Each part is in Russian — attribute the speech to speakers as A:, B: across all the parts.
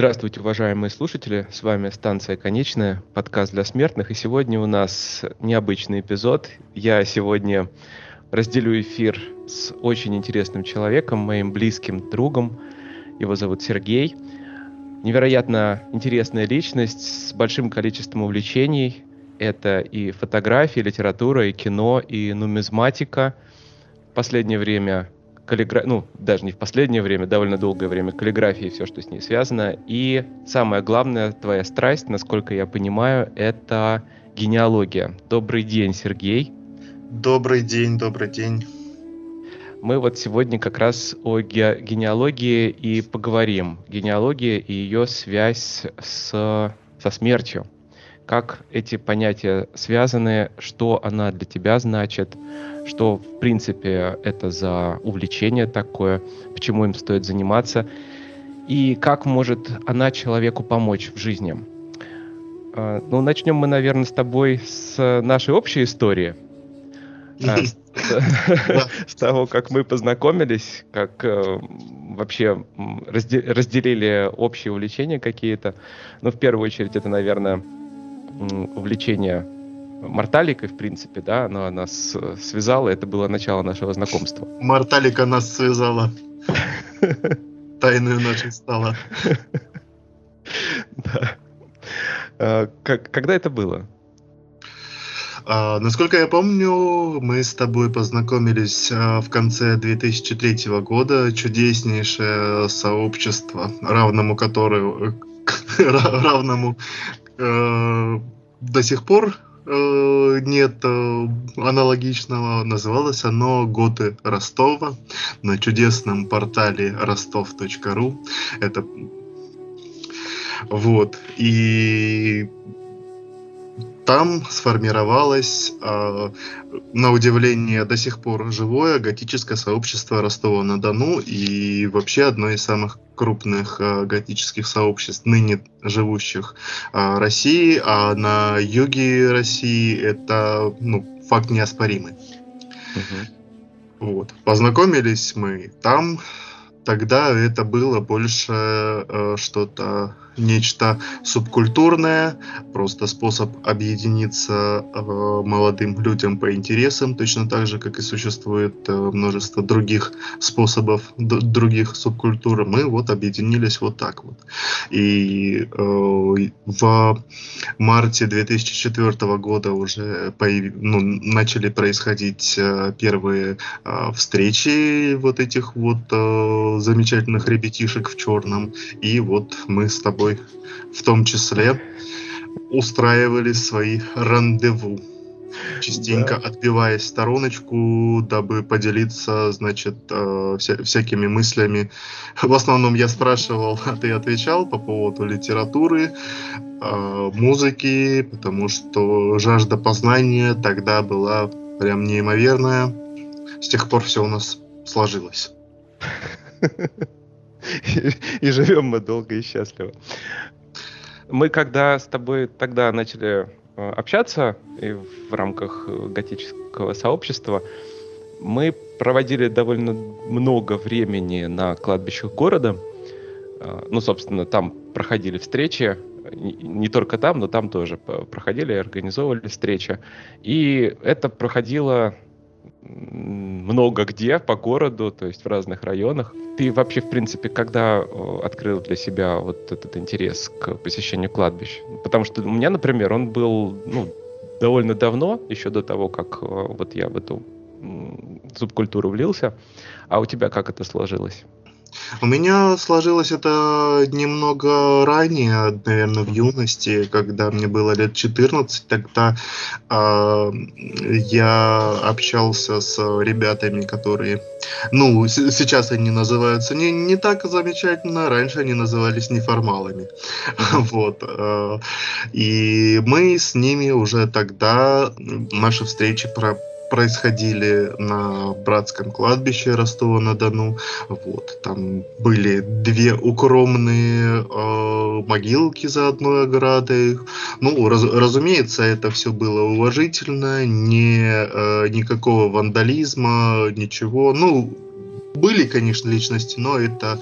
A: Здравствуйте, уважаемые слушатели. С вами станция «Конечная», подкаст для смертных. И сегодня у нас необычный эпизод. Я сегодня разделю эфир с очень интересным человеком, моим близким другом. Его зовут Сергей. Невероятно интересная личность с большим количеством увлечений. Это и фотографии, и литература, и кино, и нумизматика. В последнее время каллигра... ну, даже не в последнее время, довольно долгое время, каллиграфия и все, что с ней связано. И самое главное, твоя страсть, насколько я понимаю, это генеалогия. Добрый день, Сергей.
B: Добрый день, добрый день.
A: Мы вот сегодня как раз о ге- генеалогии и поговорим. Генеалогия и ее связь с, со смертью. Как эти понятия связаны, что она для тебя значит, что в принципе это за увлечение такое, почему им стоит заниматься, и как может она человеку помочь в жизни. А, ну, начнем мы, наверное, с тобой с нашей общей истории. А, с того, как мы познакомились, как э, вообще разделили общие увлечения какие-то. Ну, в первую очередь, это, наверное, увлечение Морталикой, в принципе, да, она нас э, связала, это было начало нашего знакомства.
B: Морталика нас связала. Тайную ночь стала.
A: Да. А, когда это было?
B: А, насколько я помню, мы с тобой познакомились а, в конце 2003 года. Чудеснейшее сообщество, равному которому, равному э, до сих пор Э, нет э, аналогичного. Называлось оно «Годы Ростова» на чудесном портале ростов.ру. Это вот. И там сформировалось, э, на удивление, до сих пор живое готическое сообщество Ростова-на-Дону и вообще одно из самых крупных э, готических сообществ, ныне живущих э, России, а на юге России это ну, факт неоспоримый. Угу. Вот. Познакомились мы там, тогда это было больше э, что-то нечто субкультурное, просто способ объединиться э, молодым людям по интересам, точно так же, как и существует э, множество других способов, других субкультур. Мы вот объединились вот так вот. И э, в марте 2004 года уже появ... ну, начали происходить э, первые э, встречи вот этих вот э, замечательных ребятишек в черном. И вот мы с тобой тобой в том числе устраивали свои рандеву частенько да. отбиваясь в стороночку, дабы поделиться, значит, э, вся, всякими мыслями. В основном я спрашивал, а ты отвечал по поводу литературы, э, музыки, потому что жажда познания тогда была прям неимоверная. С тех пор все у нас сложилось.
A: и живем мы долго и счастливо. Мы когда с тобой тогда начали э, общаться и в рамках э, готического сообщества, мы проводили довольно много времени на кладбищах города. Э, ну, собственно, там проходили встречи, не только там, но там тоже проходили, организовывали встречи. И это проходило много где по городу, то есть в разных районах. Ты вообще, в принципе, когда открыл для себя вот этот интерес к посещению кладбищ? Потому что у меня, например, он был ну, довольно давно, еще до того, как вот я в эту субкультуру влился. А у тебя как это сложилось?
B: У меня сложилось это немного ранее, наверное, в юности, когда мне было лет 14. Тогда э, я общался с ребятами, которые, ну, с- сейчас они называются не, не так замечательно, раньше они назывались неформалами. Вот. Э, и мы с ними уже тогда, наши встречи про происходили на братском кладбище Ростова-на-Дону. Вот, там были две укромные э, могилки за одной оградой. Ну, раз, разумеется, это все было уважительно, не, э, никакого вандализма, ничего. Ну, были, конечно, личности, но это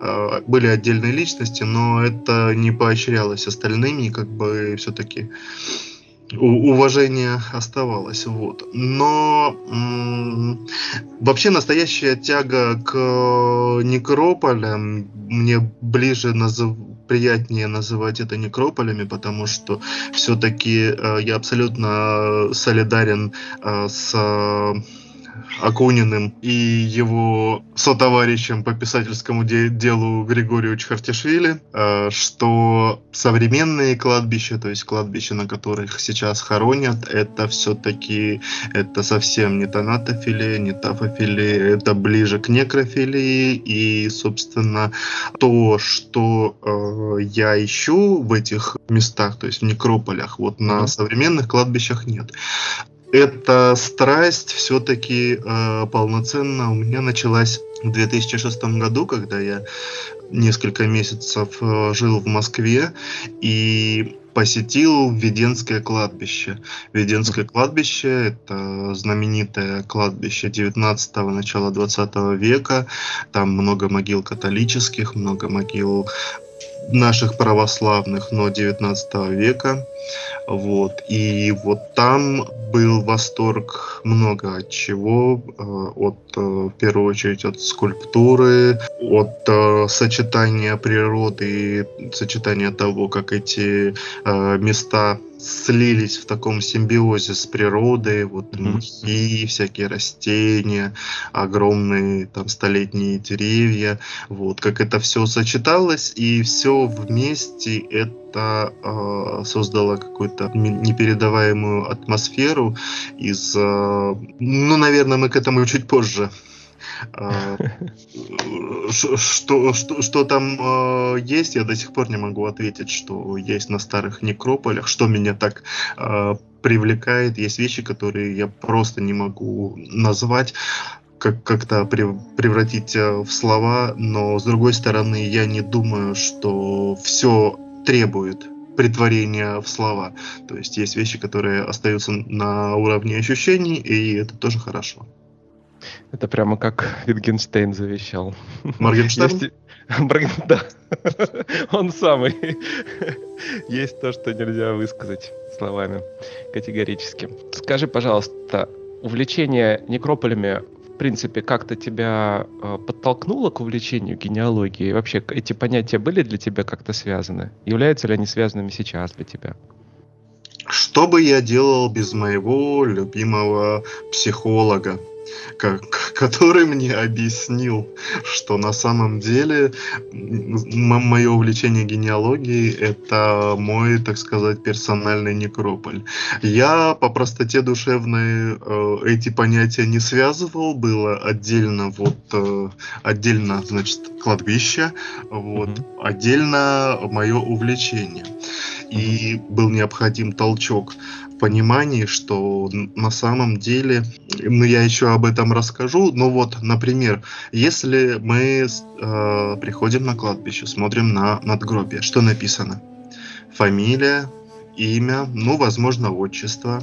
B: э, были отдельные личности, но это не поощрялось остальными, как бы все-таки уважение оставалось. Вот. Но м- вообще настоящая тяга к некрополям мне ближе назов приятнее называть это некрополями, потому что все-таки э, я абсолютно солидарен э, с э, Акуниным и его сотоварищем по писательскому де- делу Григорию Чхартишвили, э, что современные кладбища, то есть кладбища, на которых сейчас хоронят, это все-таки это совсем не тонатофилия, не тафофилия, это ближе к некрофилии, и, собственно, то, что э, я ищу в этих местах, то есть в некрополях, вот на современных кладбищах нет эта страсть все-таки э, полноценно у меня началась в 2006 году, когда я несколько месяцев э, жил в Москве и посетил Веденское кладбище. Веденское кладбище – это знаменитое кладбище 19-го, начала 20 века. Там много могил католических, много могил наших православных, но 19 века. Вот. И вот там был восторг много от чего. Э, от, э, в первую очередь, от скульптуры, от э, сочетания природы и сочетания того, как эти места слились в таком симбиозе с природой, вот мхи, всякие растения, огромные там столетние деревья, вот как это все сочеталось и все вместе это э, создало какую-то непередаваемую атмосферу из, э, ну, наверное, мы к этому чуть позже а, что, что, что там а, есть, я до сих пор не могу ответить, что есть на старых некрополях, что меня так привлекает. Есть вещи, которые я просто не могу назвать как как-то превратить в слова, но с другой стороны, я не думаю, что все требует притворения в слова. То есть есть вещи, которые остаются на уровне ощущений, и это тоже хорошо.
A: Это прямо как Wittgenstein завещал.
B: Моргенштерн? Есть...
A: Да, он самый. Есть то, что нельзя высказать словами категорически. Скажи, пожалуйста, увлечение некрополями принципе, как-то тебя э, подтолкнуло к увлечению генеалогией? Вообще, эти понятия были для тебя как-то связаны? Являются ли они связанными сейчас для тебя?
B: Что бы я делал без моего любимого психолога? Который мне объяснил, что на самом деле мое увлечение генеалогией это мой, так сказать, персональный некрополь. Я по простоте душевной э, эти понятия не связывал, было отдельно вот э, отдельно, значит, кладбище, вот, mm-hmm. отдельно мое увлечение. И был необходим толчок понимании, что на самом деле, ну я еще об этом расскажу, но вот, например, если мы э, приходим на кладбище, смотрим на надгробие, что написано? Фамилия, имя, ну, возможно, отчество,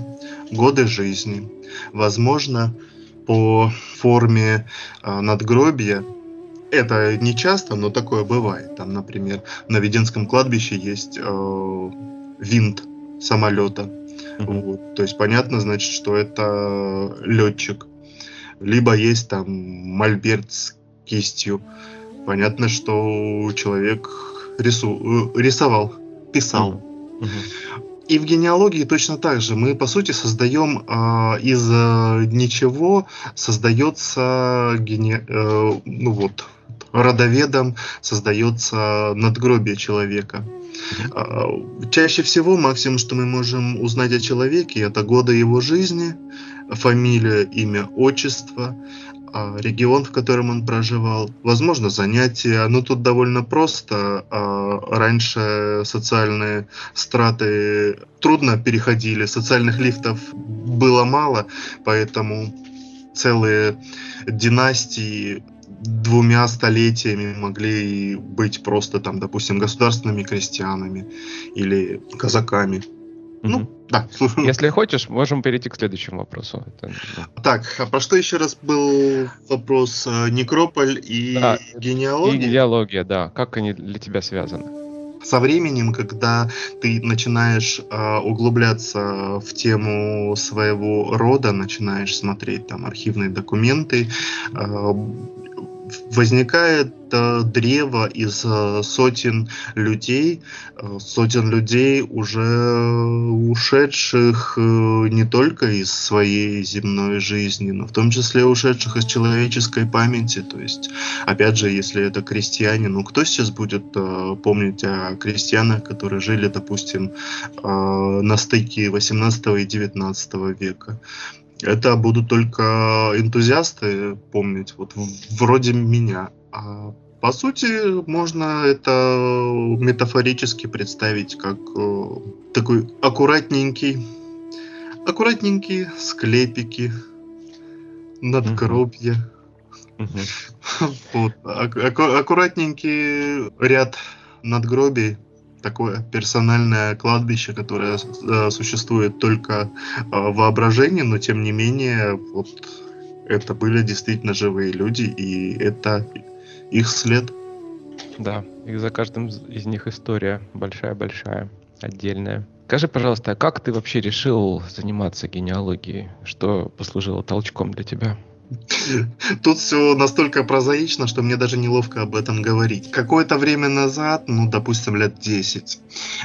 B: годы жизни, возможно, по форме э, надгробия это не часто, но такое бывает. Там, например, на Веденском кладбище есть э, винт самолета. Mm-hmm. Вот. То есть понятно, значит, что это летчик. Либо есть там мольберт с кистью. Понятно, что человек рису... Э, рисовал, писал. Mm-hmm. И в генеалогии точно так же. Мы, по сути, создаем э, из ничего создается гене... э, ну вот, родоведом создается надгробие человека. А, чаще всего максимум, что мы можем узнать о человеке, это годы его жизни, фамилия, имя, отчество, а, регион, в котором он проживал, возможно, занятия. Но тут довольно просто. А, раньше социальные страты трудно переходили, социальных лифтов было мало, поэтому целые династии двумя столетиями могли быть просто там, допустим, государственными крестьянами или казаками.
A: Ну, да. Если хочешь, можем перейти к следующему вопросу. Это...
B: Ну. Так, а про что еще раз был вопрос? Э, Некрополь и да, генеалогия? И
A: генеалогия, да. Как они для тебя связаны?
B: Со временем, когда ты начинаешь э, углубляться в тему своего рода, начинаешь смотреть там архивные документы, э, возникает э, древо из э, сотен людей, э, сотен людей уже ушедших э, не только из своей земной жизни, но в том числе ушедших из человеческой памяти. То есть, опять же, если это крестьяне, ну кто сейчас будет э, помнить о крестьянах, которые жили, допустим, э, на стыке 18 и 19 века? Это будут только энтузиасты помнить, вот вроде меня. А по сути, можно это метафорически представить как э, такой аккуратненький, аккуратненькие склепики, надгробья. Mm-hmm. Вот, аккуратненький ряд надгробий такое персональное кладбище, которое э, существует только э, в воображении, но тем не менее, вот это были действительно живые люди, и это их след.
A: Да, и за каждым из них история большая-большая, отдельная. Скажи, пожалуйста, а как ты вообще решил заниматься генеалогией? Что послужило толчком для тебя?
B: Тут все настолько прозаично, что мне даже неловко об этом говорить. Какое-то время назад, ну, допустим, лет 10,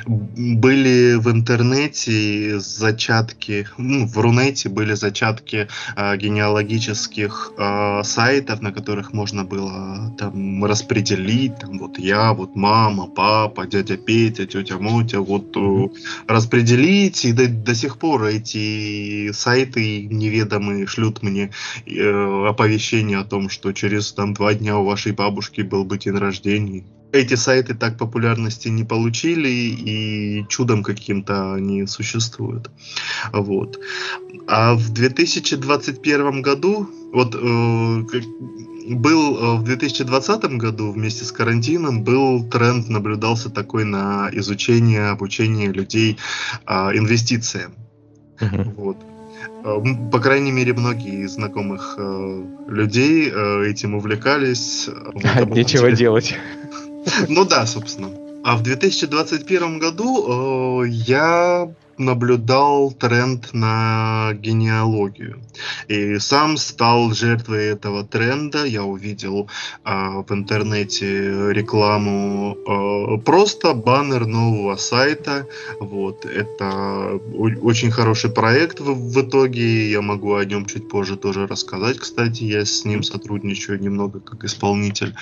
B: были в интернете зачатки, ну, в Рунете были зачатки э, генеалогических э, сайтов, на которых можно было там распределить, там, вот я, вот мама, папа, дядя Петя, тетя Мотя, вот э, распределить, и до, до сих пор эти сайты неведомые шлют мне э, оповещение о том, что через там два дня у вашей бабушки был бы день рождения. Эти сайты так популярности не получили и чудом каким-то они существуют. Вот. А в 2021 году, вот э, был э, в 2020 году вместе с карантином был тренд, наблюдался такой на изучение, обучение людей э, инвестициям. Uh-huh. Вот. Э, по крайней мере, многие из знакомых э, людей э, этим увлекались.
A: Вот, Нечего делать.
B: Ну да, собственно. А в 2021 году э, я наблюдал тренд на генеалогию. И сам стал жертвой этого тренда. Я увидел э, в интернете рекламу, э, просто баннер нового сайта. Вот. Это очень хороший проект в, в итоге. Я могу о нем чуть позже тоже рассказать. Кстати, я с ним сотрудничаю немного как исполнитель.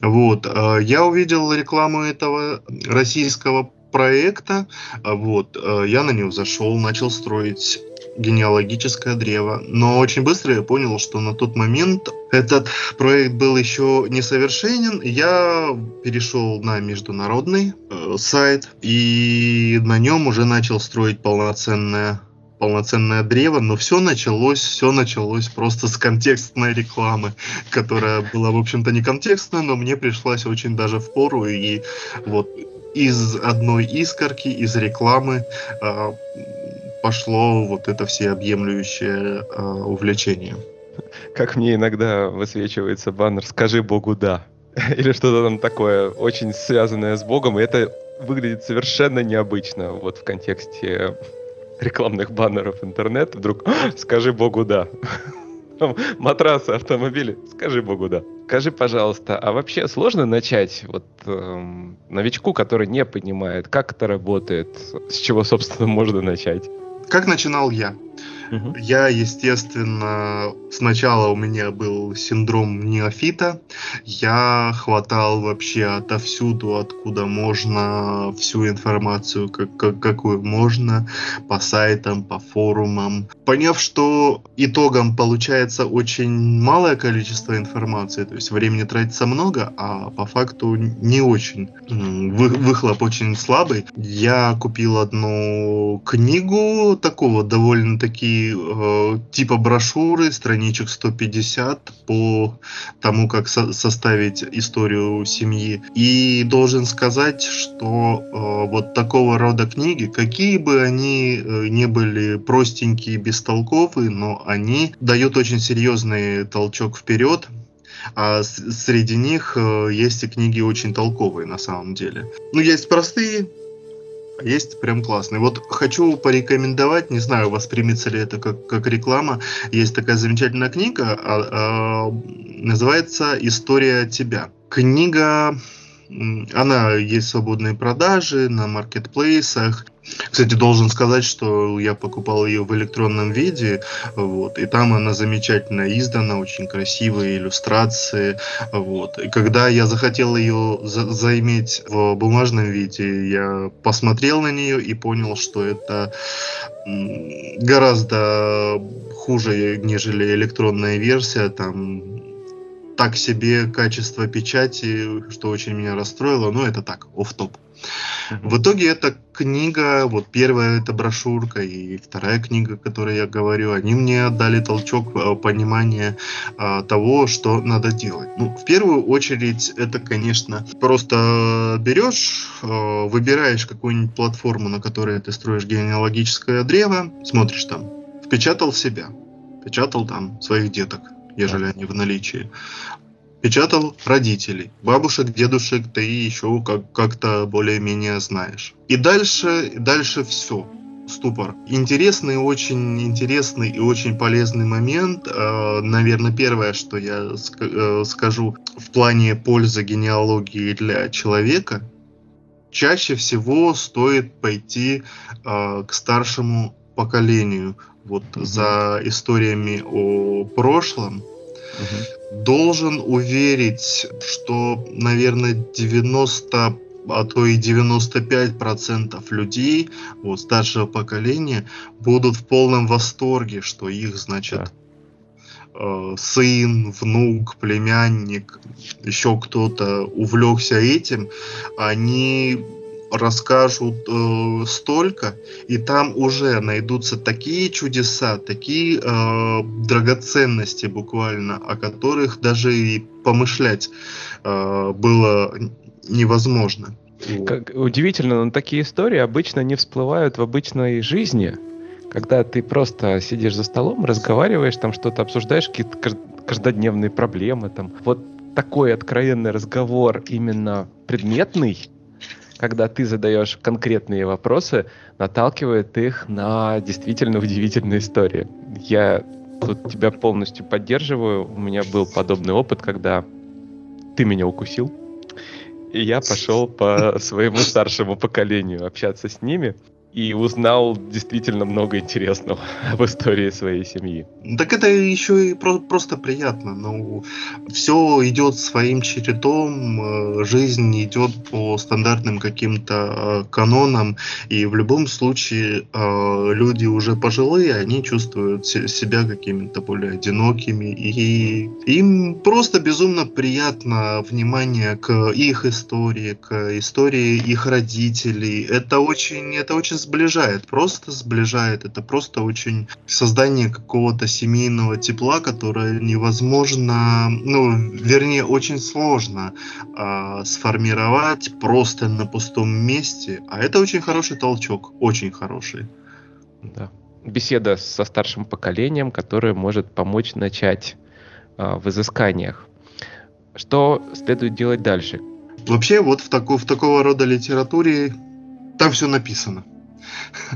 B: Вот. Э, я увидел рекламу этого российского проекта. А, вот, э, я на него зашел, начал строить генеалогическое древо. Но очень быстро я понял, что на тот момент этот проект был еще несовершенен. Я перешел на международный э, сайт и на нем уже начал строить полноценное полноценное древо, но все началось, все началось просто с контекстной рекламы, которая была, в общем-то, не контекстная, но мне пришлась очень даже в пору, и вот из одной искорки, из рекламы э, пошло вот это всеобъемлющее э, увлечение.
A: Как мне иногда высвечивается баннер «Скажи Богу да» или что-то там такое, очень связанное с Богом, и это выглядит совершенно необычно вот в контексте рекламных баннеров интернета. Вдруг «Скажи Богу да» матрасы, автомобили. Скажи богу, да. Скажи, пожалуйста, а вообще сложно начать вот эм, новичку, который не понимает, как это работает, с чего, собственно, можно начать?
B: Как начинал я? Угу. Я, естественно, сначала у меня был синдром неофита. Я хватал вообще отовсюду, откуда можно, всю информацию, как, как, какую можно, по сайтам, по форумам. Поняв, что итогом получается очень малое количество информации, то есть времени тратится много, а по факту не очень. Вы, выхлоп очень слабый. Я купил одну книгу такого довольно э, типа брошюры, страничек 150 по тому, как со составить историю семьи. И должен сказать, что э, вот такого рода книги, какие бы они э, не были простенькие, бестолковые, но они дают очень серьезный толчок вперед а среди них э, есть и книги очень толковые на самом деле. Ну, есть простые, есть прям классные. Вот хочу порекомендовать, не знаю, воспримется ли это как, как реклама. Есть такая замечательная книга, а, а, называется «История тебя». Книга она есть свободные продажи на маркетплейсах. Кстати, должен сказать, что я покупал ее в электронном виде, вот, и там она замечательно издана, очень красивые иллюстрации, вот. И когда я захотел ее за заиметь в бумажном виде, я посмотрел на нее и понял, что это гораздо хуже, нежели электронная версия, там так себе качество печати, что очень меня расстроило, но это так, оф топ. В итоге эта книга, вот первая это брошюрка и вторая книга, о которой я говорю, они мне дали толчок э, понимания а, того, что надо делать. Ну, в первую очередь, это, конечно, просто берешь, а, выбираешь какую-нибудь платформу, на которой ты строишь генеалогическое древо, смотришь там, впечатал себя, печатал там своих деток, ежели они в наличии. Печатал родителей, бабушек, дедушек, ты еще как- как-то более-менее знаешь. И дальше, дальше все ступор. Интересный, очень интересный и очень полезный момент. Э, наверное, первое, что я э, скажу в плане пользы генеалогии для человека, чаще всего стоит пойти э, к старшему поколению, вот угу. за историями о прошлом, угу. должен уверить, что, наверное, 90 а то и 95% людей вот, старшего поколения будут в полном восторге, что их, значит, да. э, сын, внук, племянник, еще кто-то увлекся этим, они расскажут э, столько, и там уже найдутся такие чудеса, такие э, драгоценности буквально, о которых даже и помышлять э, было невозможно.
A: Как, удивительно, но такие истории обычно не всплывают в обычной жизни. Когда ты просто сидишь за столом, разговариваешь, там что-то обсуждаешь, какие-то каждодневные проблемы. Там. Вот такой откровенный разговор именно предметный, когда ты задаешь конкретные вопросы, наталкивает их на действительно удивительные истории. Я тут тебя полностью поддерживаю. У меня был подобный опыт, когда ты меня укусил, и я пошел по своему старшему поколению общаться с ними и узнал действительно много интересного об истории своей семьи.
B: Так это еще и про- просто приятно. Ну, все идет своим чередом, э, жизнь идет по стандартным каким-то э, канонам, и в любом случае э, люди уже пожилые, они чувствуют себя какими-то более одинокими, и им просто безумно приятно внимание к их истории, к истории их родителей. Это очень, это очень сближает, просто сближает. Это просто очень создание какого-то семейного тепла, которое невозможно, ну, вернее, очень сложно э, сформировать просто на пустом месте. А это очень хороший толчок, очень хороший.
A: Да. Беседа со старшим поколением, которое может помочь начать э, в изысканиях. Что следует делать дальше?
B: Вообще, вот в, таку, в такого рода литературе там все написано.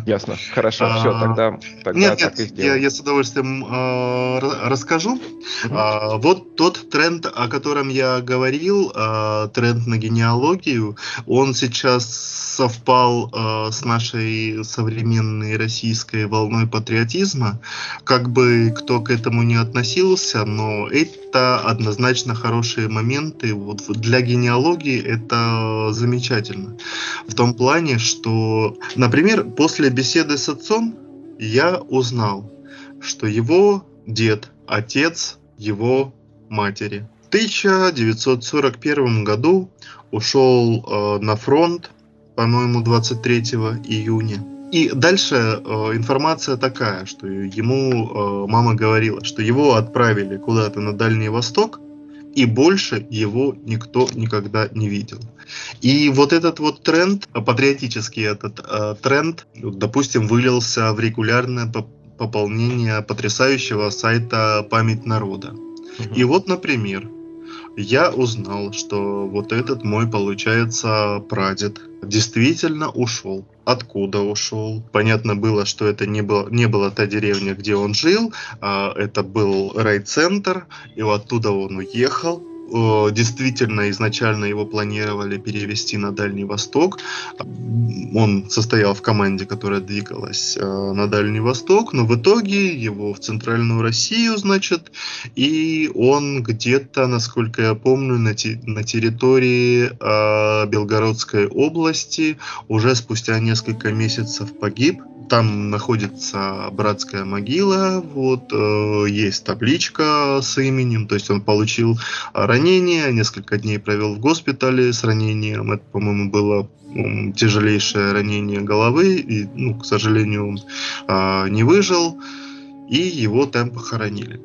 A: Ясно. Хорошо, все, а, тогда, тогда
B: нет, так нет, и Я, я с удовольствием э, расскажу. Угу. Э, вот тот тренд, о котором я говорил, э, тренд на генеалогию, он сейчас совпал э, с нашей современной российской волной патриотизма. Как бы кто к этому не относился, но это однозначно хорошие моменты. Вот для генеалогии это замечательно. В том плане, что, например, после беседы с отцом я узнал, что его дед, отец его матери. В 1941 году ушел э, на фронт, по-моему, 23 июня. И дальше э, информация такая, что ему э, мама говорила, что его отправили куда-то на Дальний Восток, и больше его никто никогда не видел. И вот этот вот тренд, патриотический этот э, тренд, допустим, вылился в регулярное пополнение потрясающего сайта «Память народа». И вот, например, я узнал, что вот этот мой, получается, прадед действительно ушел. Откуда ушел? Понятно было, что это не, было, не была та деревня, где он жил, а это был райцентр, и оттуда он уехал, действительно изначально его планировали перевести на Дальний Восток. Он состоял в команде, которая двигалась э, на Дальний Восток, но в итоге его в Центральную Россию, значит, и он где-то, насколько я помню, на территории э, Белгородской области уже спустя несколько месяцев погиб там находится братская могила, вот, э, есть табличка с именем, то есть он получил ранение, несколько дней провел в госпитале с ранением, это, по-моему, было тяжелейшее ранение головы, и, ну, к сожалению, он э, не выжил, и его там похоронили.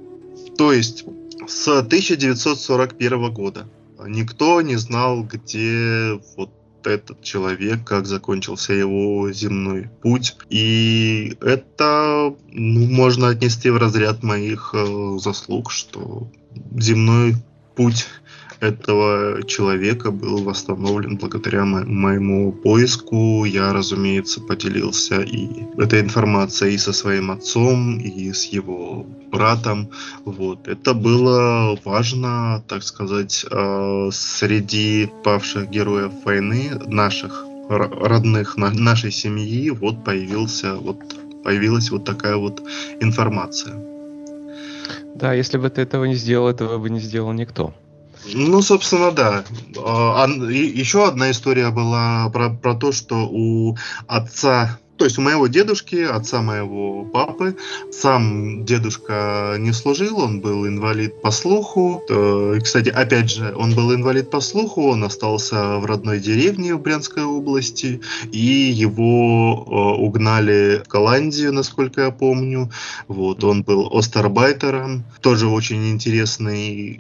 B: То есть с 1941 года никто не знал, где вот этот человек, как закончился его земной путь. И это ну, можно отнести в разряд моих э, заслуг, что земной путь этого человека был восстановлен благодаря мо- моему поиску. Я, разумеется, поделился и этой информацией и со своим отцом, и с его братом. Вот. Это было важно, так сказать, э, среди павших героев войны, наших родных на, нашей семьи, вот появился вот появилась вот такая вот информация.
A: Да, если бы ты этого не сделал, этого бы не сделал никто.
B: Ну, собственно, да. А, еще одна история была про, про то, что у отца то есть у моего дедушки, отца моего папы, сам дедушка не служил, он был инвалид по слуху. И, кстати, опять же, он был инвалид по слуху, он остался в родной деревне в Брянской области, и его э, угнали в Голландию, насколько я помню. Вот, он был остарбайтером, тоже очень интересный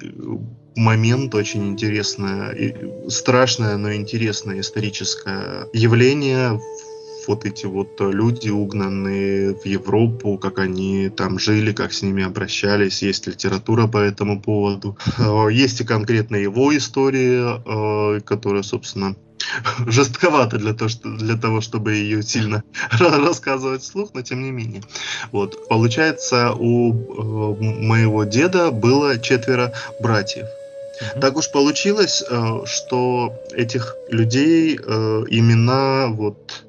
B: момент, очень интересное, страшное, но интересное историческое явление вот эти вот люди, угнанные в Европу, как они там жили, как с ними обращались, есть литература по этому поводу. Э, есть и конкретно его история, э, которая, собственно, жестковато для того, что, для того, чтобы ее сильно рассказывать вслух, но тем не менее. Вот. Получается, у э, моего деда было четверо братьев. Так уж получилось, что этих людей имена вот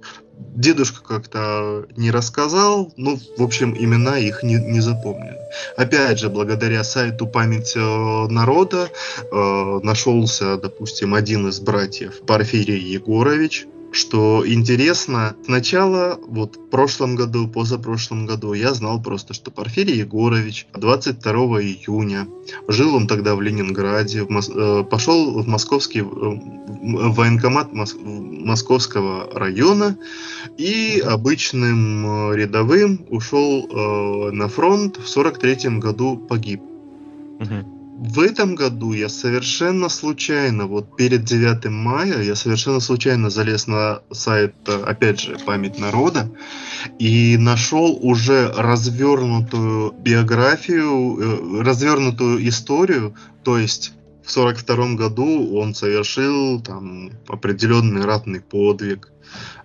B: дедушка как-то не рассказал, ну, в общем, имена их не, не запомнили. Опять же, благодаря сайту «Память э, народа» э, нашелся, допустим, один из братьев, Порфирий Егорович, что интересно, сначала, вот в прошлом году, позапрошлом году, я знал просто, что Порфирий Егорович 22 июня, жил он тогда в Ленинграде, в Мос... Э, пошел в московский э, в военкомат Мос... московского района и обычным э, рядовым ушел на фронт, в 43 году погиб. Угу в этом году я совершенно случайно, вот перед 9 мая, я совершенно случайно залез на сайт, опять же, «Память народа» и нашел уже развернутую биографию, э, развернутую историю, то есть в 42 году он совершил там определенный ратный подвиг.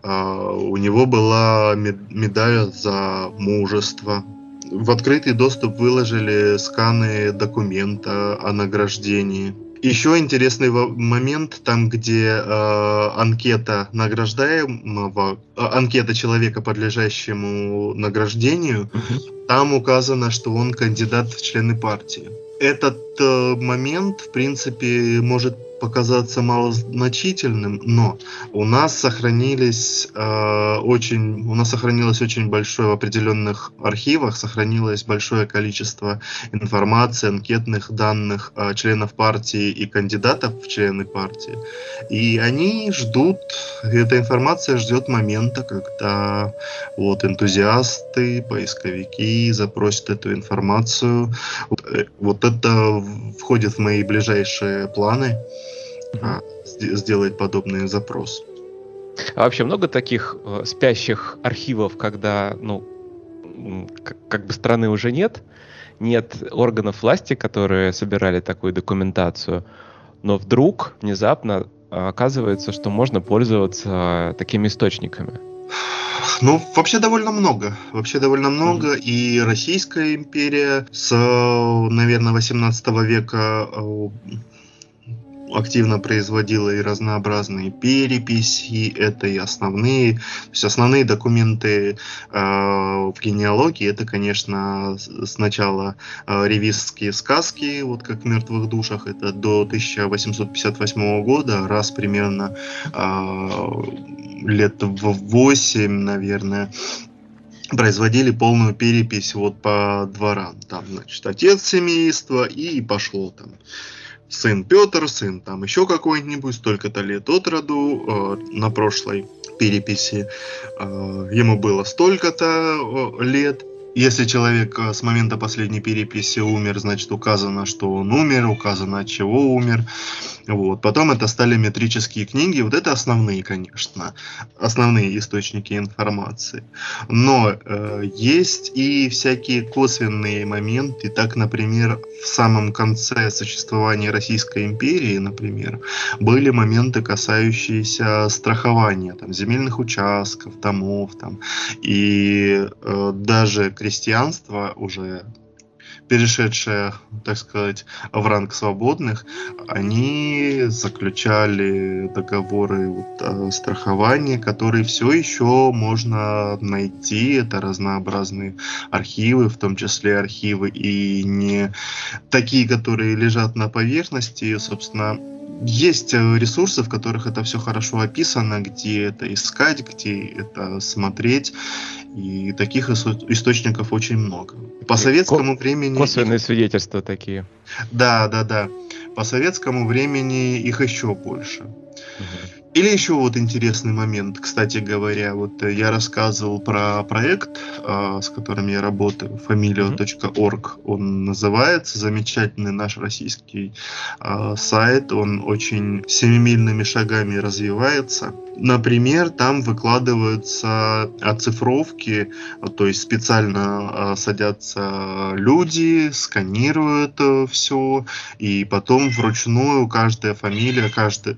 B: Uh, у него была медаль за мужество, в открытый доступ выложили сканы документа о награждении. Еще интересный момент, там, где э, анкета награждаемого, э, анкета человека, подлежащему награждению, там указано, что он кандидат в члены партии. Этот э, момент, в принципе, может показаться малозначительным, но у нас сохранились э, очень, у нас сохранилось очень большое в определенных архивах сохранилось большое количество информации, анкетных данных э, членов партии и кандидатов в члены партии, и они ждут, эта информация ждет момента, когда вот энтузиасты, поисковики запросят эту информацию. Вот, э, вот это входит в мои ближайшие планы а, сделать подобный запрос.
A: А вообще много таких э, спящих архивов, когда, ну, как, как бы страны уже нет, нет органов власти, которые собирали такую документацию, но вдруг внезапно оказывается, что можно пользоваться такими источниками.
B: Ну, вообще довольно много. Вообще довольно много. Mm-hmm. И Российская империя с, наверное, 18 века э, активно производила и разнообразные переписи, это и основные, то есть основные документы э, в генеалогии, это, конечно, сначала э, ревизские сказки, вот как в «Мертвых душах», это до 1858 года, раз примерно э, лет в 8, наверное, производили полную перепись вот по дворам. Там, значит, отец семейства и пошло там сын Петр, сын там еще какой-нибудь, столько-то лет от роду, э, на прошлой переписи э, ему было столько-то э, лет, если человек э, с момента последней переписи умер, значит указано, что он умер, указано от чего умер. Вот. Потом это стали метрические книги. Вот это основные, конечно, основные источники информации. Но э, есть и всякие косвенные моменты. Так, например, в самом конце существования Российской империи, например, были моменты, касающиеся страхования там, земельных участков, домов. Там, и э, даже крестьянство уже перешедшие, так сказать, в ранг свободных, они заключали договоры вот, о которые все еще можно найти. Это разнообразные архивы, в том числе архивы и не такие, которые лежат на поверхности. Собственно, есть ресурсы, в которых это все хорошо описано, где это искать, где это смотреть. И таких источников очень много. По советскому Ко- времени...
A: Косвенные свидетельства такие.
B: Да, да, да. По советскому времени их еще больше. Угу. Или еще вот интересный момент, кстати говоря, вот э, я рассказывал про проект, э, с которым я работаю, familia.org, он называется, замечательный наш российский э, сайт, он очень семимильными шагами развивается. Например, там выкладываются оцифровки, то есть специально садятся люди, сканируют все, и потом вручную каждая фамилия, каждый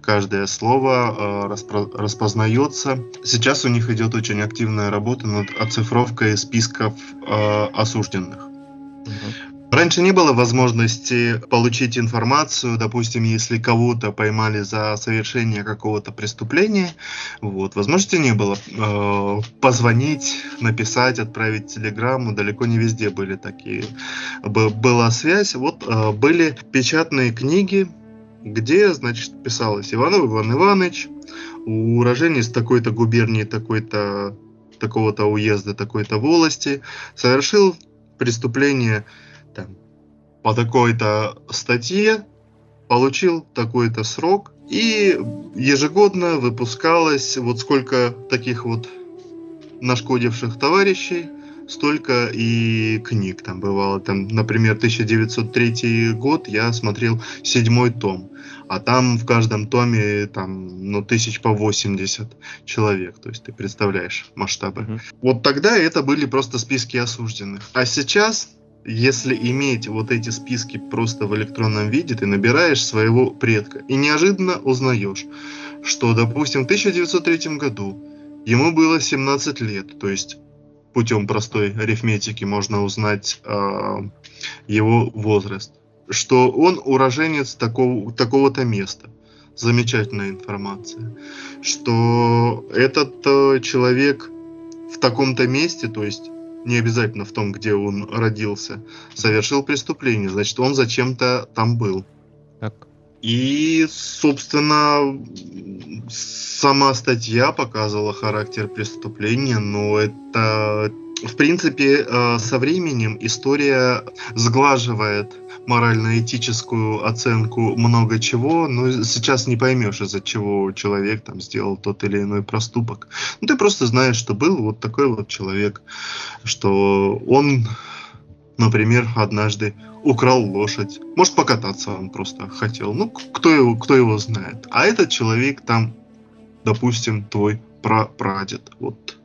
B: каждое слово э, распро- распознается. Сейчас у них идет очень активная работа над оцифровкой списков э, осужденных. Раньше не было возможности получить информацию, допустим, если кого-то поймали за совершение какого-то преступления, вот, возможности не было. Э, позвонить, написать, отправить телеграмму, далеко не везде были такие. Была связь, вот э, были печатные книги, где, значит, писалось Иванов Иван Иванович, уроженец такой-то губернии, такой-то такого-то уезда, такой-то волости, совершил преступление там, по такой-то статье, получил такой-то срок, и ежегодно выпускалось вот сколько таких вот нашкодивших товарищей, столько и книг там бывало. Там, например, 1903 год я смотрел седьмой том, а там в каждом томе там, ну, тысяч по 80 человек. То есть ты представляешь масштабы. Uh-huh. Вот тогда это были просто списки осужденных. А сейчас если иметь вот эти списки просто в электронном виде, ты набираешь своего предка и неожиданно узнаешь, что, допустим, в 1903 году ему было 17 лет, то есть путем простой арифметики можно узнать э, его возраст, что он уроженец такого, такого-то места. Замечательная информация. Что этот э, человек в таком-то месте, то есть не обязательно в том, где он родился, совершил преступление, значит, он зачем-то там был.
A: Так.
B: И, собственно, сама статья показывала характер преступления, но это, в принципе, э, со временем история сглаживает морально-этическую оценку много чего, но сейчас не поймешь, из-за чего человек там сделал тот или иной проступок. Ну, ты просто знаешь, что был вот такой вот человек, что он, например, однажды украл лошадь. Может, покататься он просто хотел. Ну, кто его, кто его знает. А этот человек там, допустим, твой прадед. Вот.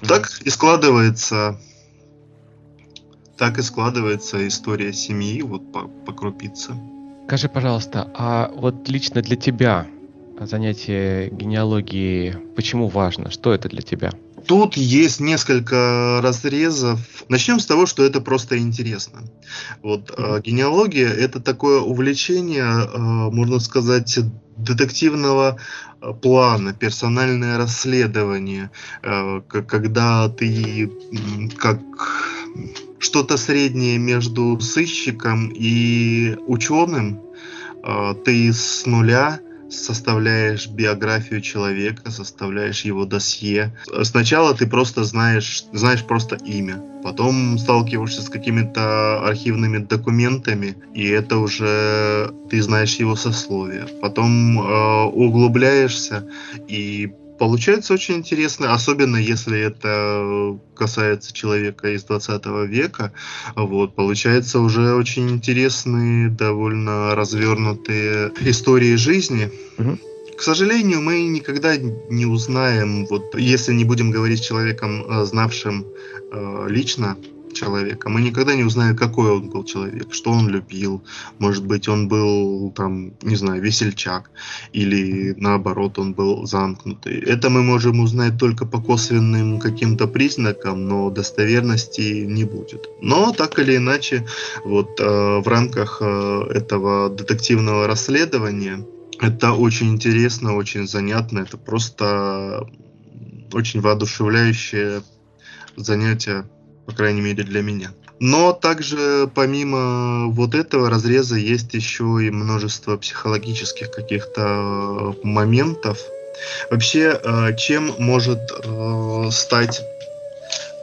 B: Mm-hmm. Так и складывается так и складывается история семьи, вот по, по крупице.
A: Скажи, пожалуйста, а вот лично для тебя занятие генеалогией почему важно? Что это для тебя?
B: Тут есть несколько разрезов. Начнем с того, что это просто интересно. Вот mm-hmm. генеалогия это такое увлечение, э, можно сказать, детективного э, плана, персональное расследование, когда ты как что-то среднее между сыщиком и ученым. Ты с нуля составляешь биографию человека, составляешь его досье. Сначала ты просто знаешь, знаешь просто имя, потом сталкиваешься с какими-то архивными документами, и это уже ты знаешь его сословие. Потом э, углубляешься и Получается очень интересно, особенно если это касается человека из 20 века. Вот, получается уже очень интересные, довольно развернутые истории жизни. Угу. К сожалению, мы никогда не узнаем, вот если не будем говорить с человеком, э, знавшим э, лично человека. Мы никогда не узнаем, какой он был человек, что он любил. Может быть, он был, там, не знаю, весельчак, или наоборот, он был замкнутый. Это мы можем узнать только по косвенным каким-то признакам, но достоверности не будет. Но так или иначе, вот э, в рамках э, этого детективного расследования это очень интересно, очень занятно, это просто очень воодушевляющее занятие по крайней мере для меня. Но также помимо вот этого разреза есть еще и множество психологических каких-то моментов. Вообще, э, чем может э, стать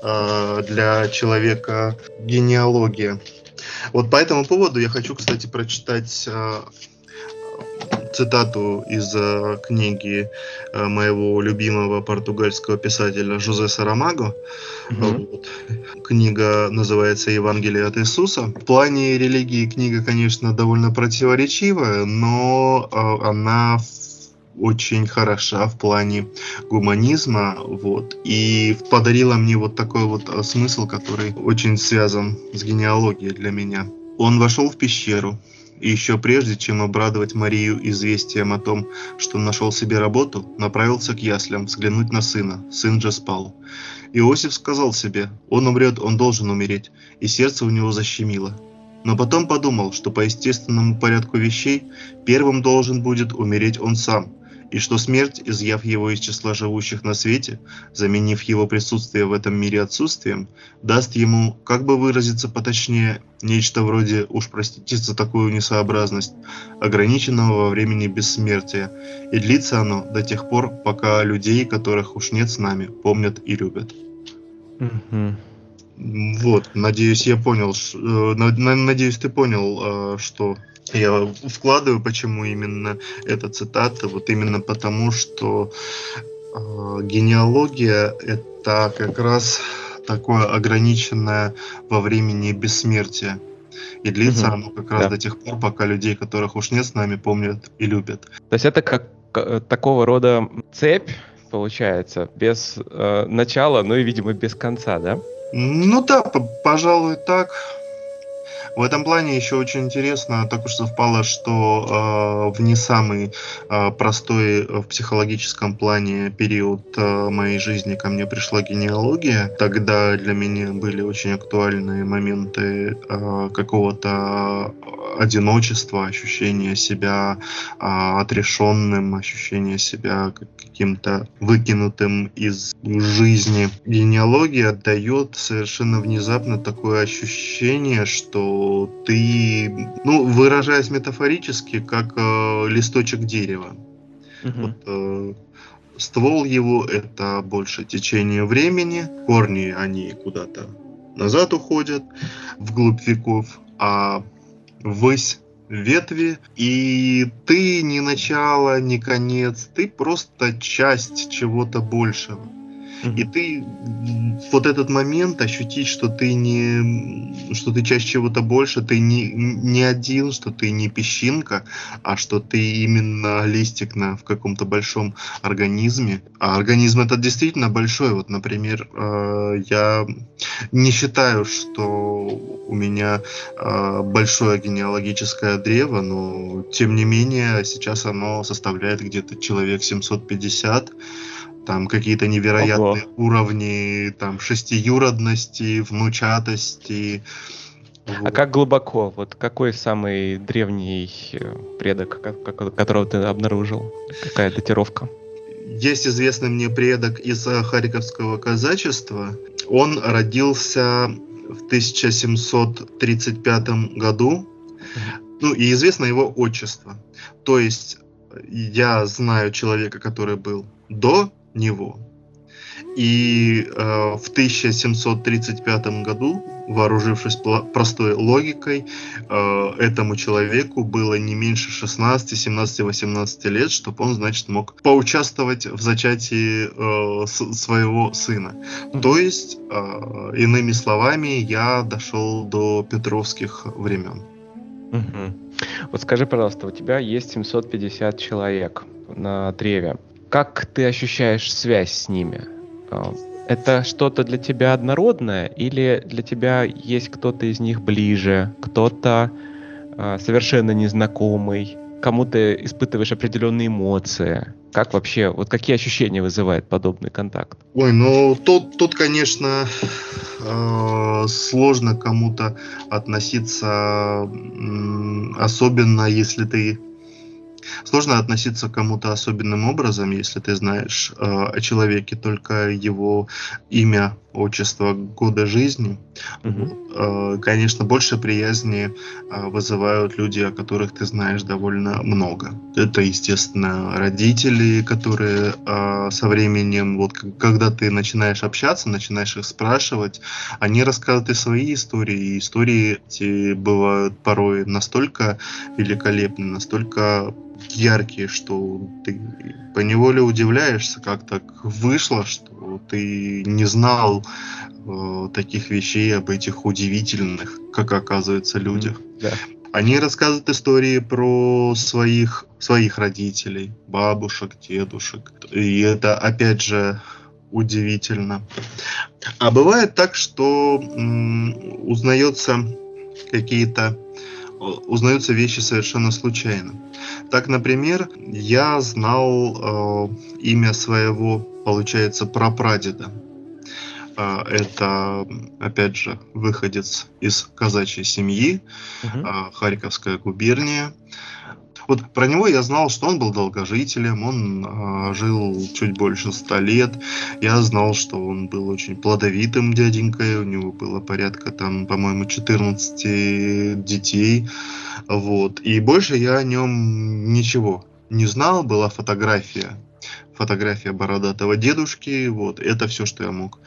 B: э, для человека генеалогия? Вот по этому поводу я хочу, кстати, прочитать цитату из э, книги э, моего любимого португальского писателя Жозе Сарамаго. Mm-hmm. Вот. Книга называется «Евангелие от Иисуса». В плане религии книга, конечно, довольно противоречивая, но э, она очень хороша в плане гуманизма, вот, и подарила мне вот такой вот смысл, который очень связан с генеалогией для меня. Он вошел в пещеру, и еще прежде, чем обрадовать Марию известием о том, что нашел себе работу, направился к яслям взглянуть на сына. Сын же спал. Иосиф сказал себе, он умрет, он должен умереть, и сердце у него защемило. Но потом подумал, что по естественному порядку вещей первым должен будет умереть он сам – и что смерть, изъяв его из числа живущих на свете, заменив его присутствие в этом мире отсутствием, даст ему, как бы выразиться поточнее, нечто вроде, уж простите за такую несообразность, ограниченного во времени бессмертия, и длится оно до тех пор, пока людей, которых уж нет с нами, помнят и любят. Вот, надеюсь, я понял, э, надеюсь, ты понял, э, что я вкладываю, почему именно эта цитата, вот именно потому, что э, генеалогия это как раз такое ограниченное во времени бессмертие. И длится угу. оно как раз да. до тех пор, пока людей, которых уж нет с нами, помнят и любят.
A: То есть это как такого рода цепь, получается, без э, начала, ну и, видимо, без конца, да?
B: Ну да, пожалуй, так. В этом плане еще очень интересно, так уж совпало, что э, в не самый э, простой в психологическом плане период э, моей жизни ко мне пришла генеалогия. Тогда для меня были очень актуальные моменты э, какого-то одиночества, ощущения себя э, отрешенным, ощущения себя каким-то выкинутым из жизни. Генеалогия дает совершенно внезапно такое ощущение, что ты, ну, выражаясь метафорически, как э, листочек дерева. Угу. Вот, э, ствол его это больше течение времени, корни они куда-то назад уходят, вглубь веков, а ввысь ветви, и ты не начало, не конец, ты просто часть чего-то большего. И ты вот этот момент ощутить, что ты не, что ты часть чего-то больше, ты не, не один, что ты не песчинка, а что ты именно листик на, в каком-то большом организме. А организм этот действительно большой. Вот, например, э, я не считаю, что у меня э, большое генеалогическое древо, но тем не менее сейчас оно составляет где-то человек 750 там какие-то невероятные Ого. уровни там шестиюродности, внучатости.
A: А вот. как глубоко? Вот какой самый древний э, предок, которого ты обнаружил? Какая датировка?
B: Есть известный мне предок из э, Харьковского казачества. Он родился в 1735 году. Ну и известно его отчество. То есть я знаю человека, который был до него. И э, в 1735 году, вооружившись простой логикой, э, этому человеку было не меньше 16, 17, 18 лет, чтобы он, значит, мог поучаствовать в зачатии э, своего сына. То есть, э, иными словами, я дошел до петровских времен.
A: Mm-hmm. Вот скажи, пожалуйста, у тебя есть 750 человек на древе. Как ты ощущаешь связь с ними? А, это что-то для тебя однородное или для тебя есть кто-то из них ближе, кто-то э, совершенно незнакомый, кому ты испытываешь определенные эмоции? Как вообще, вот какие ощущения вызывает подобный контакт?
B: Ой, ну тут, тут конечно, э, сложно кому-то относиться, особенно если ты Сложно относиться к кому-то особенным образом, если ты знаешь э, о человеке только его имя, отчество, года жизни. Угу. Конечно, больше приязни э, вызывают люди, о которых ты знаешь довольно много. Это, естественно, родители, которые э, со временем, вот когда ты начинаешь общаться, начинаешь их спрашивать, они рассказывают и свои истории, и истории эти бывают порой настолько великолепны, настолько яркие, что ты поневоле удивляешься, как так вышло, что ты не знал э, таких вещей об этих удивительных, как оказывается, людях. Да. Они рассказывают истории про своих, своих родителей, бабушек, дедушек. И это, опять же, удивительно. А бывает так, что м, узнается какие-то узнаются вещи совершенно случайно. Так, например, я знал э, имя своего, получается, прапрадеда. Э, это, опять же, выходец из казачьей семьи, угу. Харьковская губерния. Вот про него я знал, что он был долгожителем, он э, жил чуть больше ста лет. Я знал, что он был очень плодовитым дяденькой, у него было порядка там, по-моему, 14 детей. Вот. И больше я о нем ничего не знал, была фотография. Фотография бородатого дедушки, вот, это все, что я мог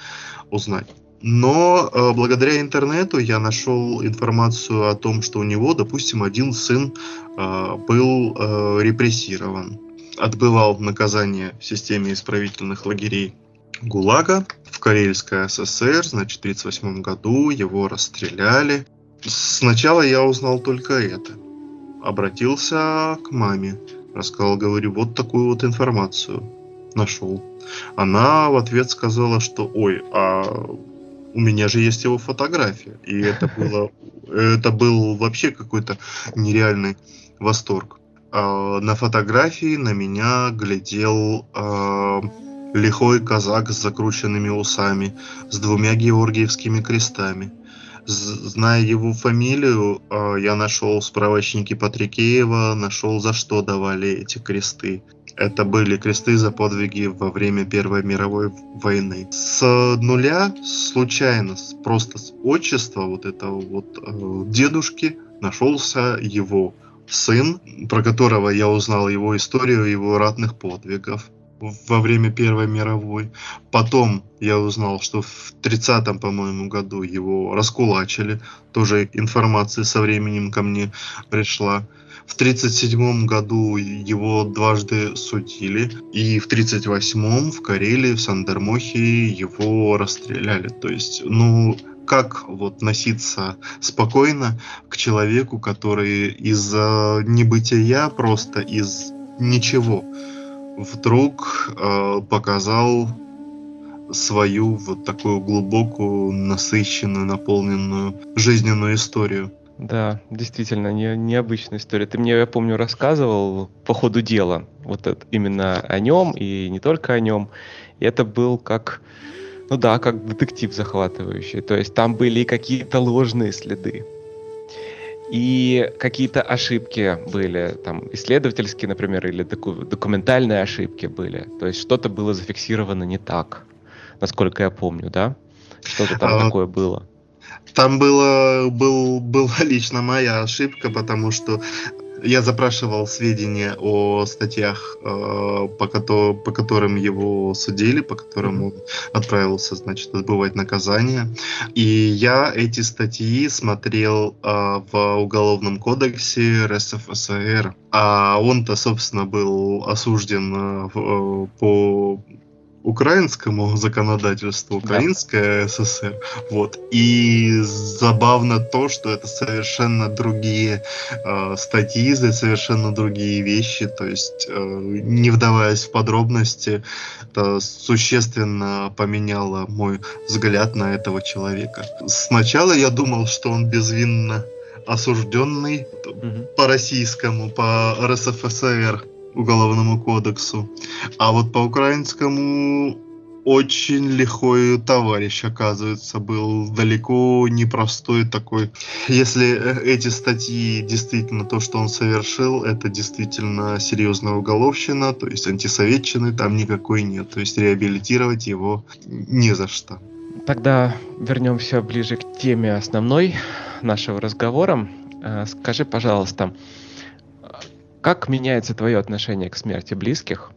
B: узнать. Но э, благодаря интернету я нашел информацию о том, что у него, допустим, один сын э, был э, репрессирован, отбывал наказание в системе исправительных лагерей ГУЛАГа в Карельской ССР, значит, в 1938 году его расстреляли. Сначала я узнал только это. Обратился к маме, рассказал, говорю, вот такую вот информацию нашел. Она в ответ сказала, что, ой, а у меня же есть его фотография. И это было, это был вообще какой-то нереальный восторг. А, на фотографии на меня глядел а, лихой казак с закрученными усами, с двумя георгиевскими крестами. Зная его фамилию, э, я нашел справочники Патрикеева, нашел за что давали эти кресты. Это были кресты за подвиги во время Первой мировой войны. С нуля, случайно, просто с отчества вот этого вот э, дедушки, нашелся его сын, про которого я узнал его историю, его ратных подвигов во время Первой мировой. Потом я узнал, что в 30-м, по-моему, году его раскулачили. Тоже информация со временем ко мне пришла. В 1937 году его дважды судили, и в 1938 в Карелии, в Сандермохе его расстреляли. То есть, ну, как вот носиться спокойно к человеку, который из-за небытия, просто из ничего, вдруг э, показал свою вот такую глубокую, насыщенную, наполненную жизненную историю.
A: Да, действительно, не, необычная история. Ты мне, я помню, рассказывал по ходу дела вот это, именно о нем и не только о нем. И это был как, ну да, как детектив захватывающий. То есть там были какие-то ложные следы. И какие-то ошибки были, там, исследовательские, например, или доку- документальные ошибки были. То есть что-то было зафиксировано не так, насколько я помню, да? Что-то там а, такое было.
B: Там было, был, была лично моя ошибка, потому что я запрашивал сведения о статьях, э, по, ко- по которым его судили, по которым он отправился, значит, отбывать наказание. И я эти статьи смотрел э, в Уголовном кодексе РСФСР. А он-то, собственно, был осужден э, по украинскому законодательству, украинская да. ССР. Вот. И забавно то, что это совершенно другие э, статьи, совершенно другие вещи. То есть, э, не вдаваясь в подробности, это существенно поменяло мой взгляд на этого человека. Сначала я думал, что он безвинно осужденный угу. по российскому, по РСФСР уголовному кодексу. А вот по украинскому очень лихой товарищ, оказывается, был далеко не простой такой. Если э, эти статьи действительно то, что он совершил, это действительно серьезная уголовщина, то есть антисоветчины там никакой нет. То есть реабилитировать его не за что.
A: Тогда вернемся ближе к теме основной нашего разговора. Э, скажи, пожалуйста, как меняется твое отношение к смерти близких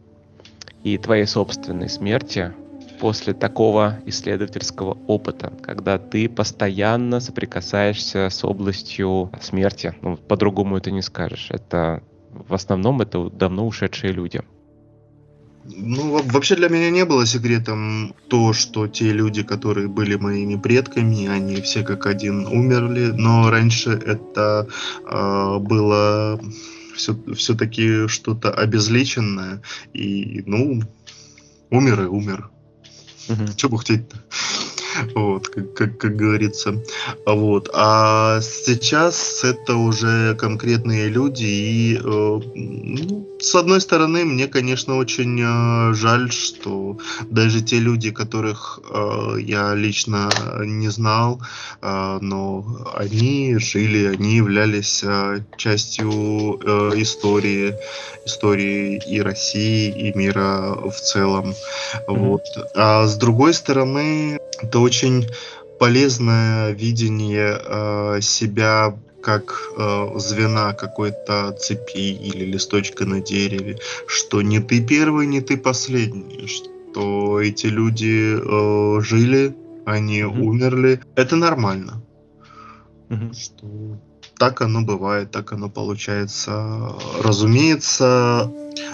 A: и твоей собственной смерти после такого исследовательского опыта, когда ты постоянно соприкасаешься с областью смерти? Ну, по-другому это не скажешь. Это в основном это давно ушедшие люди.
B: Ну, вообще для меня не было секретом то, что те люди, которые были моими предками, они все как один умерли, но раньше это э, было все, все-таки что-то обезличенное. И, ну, умер и умер. Угу. Чего хотеть-то? вот, как, как, как говорится. Вот. А сейчас это уже конкретные люди, и э, ну, с одной стороны, мне, конечно, очень э, жаль, что даже те люди, которых э, я лично не знал, но они жили, они являлись частью истории, истории и России, и мира в целом. Mm-hmm. Вот. А с другой стороны, это очень полезное видение э, себя как э, звена какой-то цепи или листочка на дереве, что не ты первый, не ты последний, что эти люди э, жили, они mm-hmm. умерли. Это нормально. Mm-hmm. Что так оно бывает, так оно получается. Разумеется,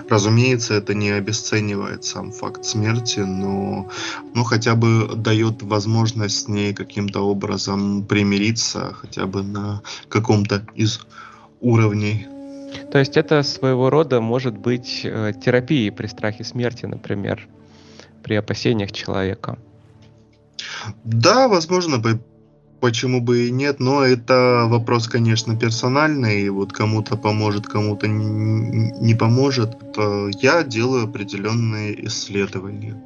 B: разумеется, это не обесценивает сам факт смерти, но ну, хотя бы дает возможность с ней каким-то образом примириться, хотя бы на каком-то из уровней.
A: То есть это своего рода может быть э, терапией при страхе смерти, например, при опасениях человека.
B: Да, возможно, Почему бы и нет, но это вопрос, конечно, персональный, и вот кому-то поможет, кому-то не поможет. Я делаю определенные исследования.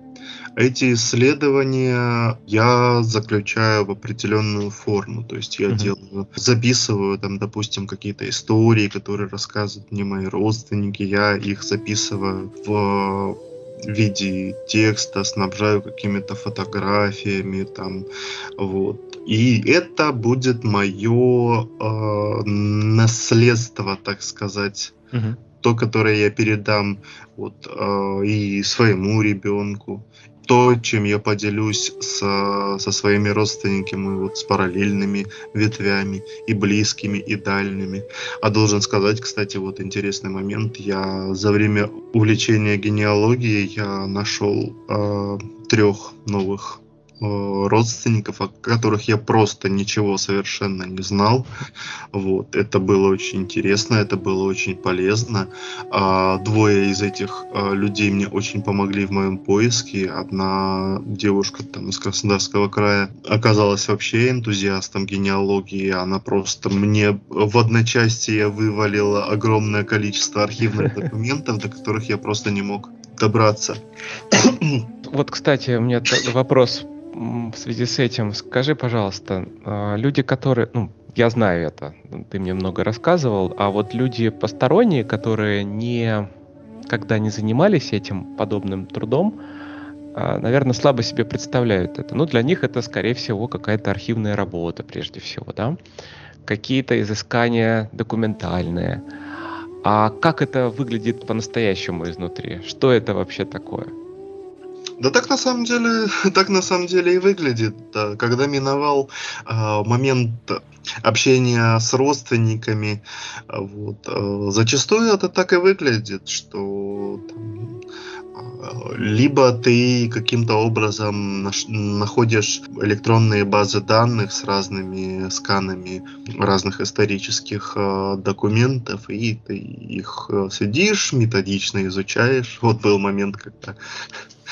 B: Эти исследования я заключаю в определенную форму, то есть я uh-huh. делаю, записываю там, допустим, какие-то истории, которые рассказывают мне мои родственники, я их записываю в виде текста, снабжаю какими-то фотографиями, там, вот. И это будет мое э, наследство, так сказать, угу. то, которое я передам вот, э, и своему ребенку, то, чем я поделюсь со, со своими родственниками, вот с параллельными ветвями, и близкими, и дальними. А должен сказать, кстати, вот интересный момент, я за время увлечения генеалогией я нашел э, трех новых родственников, о которых я просто ничего совершенно не знал. Вот. Это было очень интересно, это было очень полезно. А, двое из этих а, людей мне очень помогли в моем поиске. Одна девушка там из Краснодарского края оказалась вообще энтузиастом генеалогии. Она просто мне в одночасье вывалила огромное количество архивных документов, до которых я просто не мог добраться.
A: Вот, кстати, у меня вопрос в связи с этим скажи, пожалуйста, а, люди, которые, ну, я знаю это, ты мне много рассказывал, а вот люди посторонние, которые не когда не занимались этим подобным трудом, а, наверное, слабо себе представляют это. Ну, для них это, скорее всего, какая-то архивная работа, прежде всего, да? Какие-то изыскания документальные. А как это выглядит по-настоящему изнутри? Что это вообще такое?
B: Да так на самом деле, так на самом деле и выглядит. Да. Когда миновал э, момент общения с родственниками, вот, э, зачастую это так и выглядит, что там, либо ты каким-то образом находишь электронные базы данных с разными сканами разных исторических документов, и ты их э, сидишь, методично изучаешь. Вот был момент, когда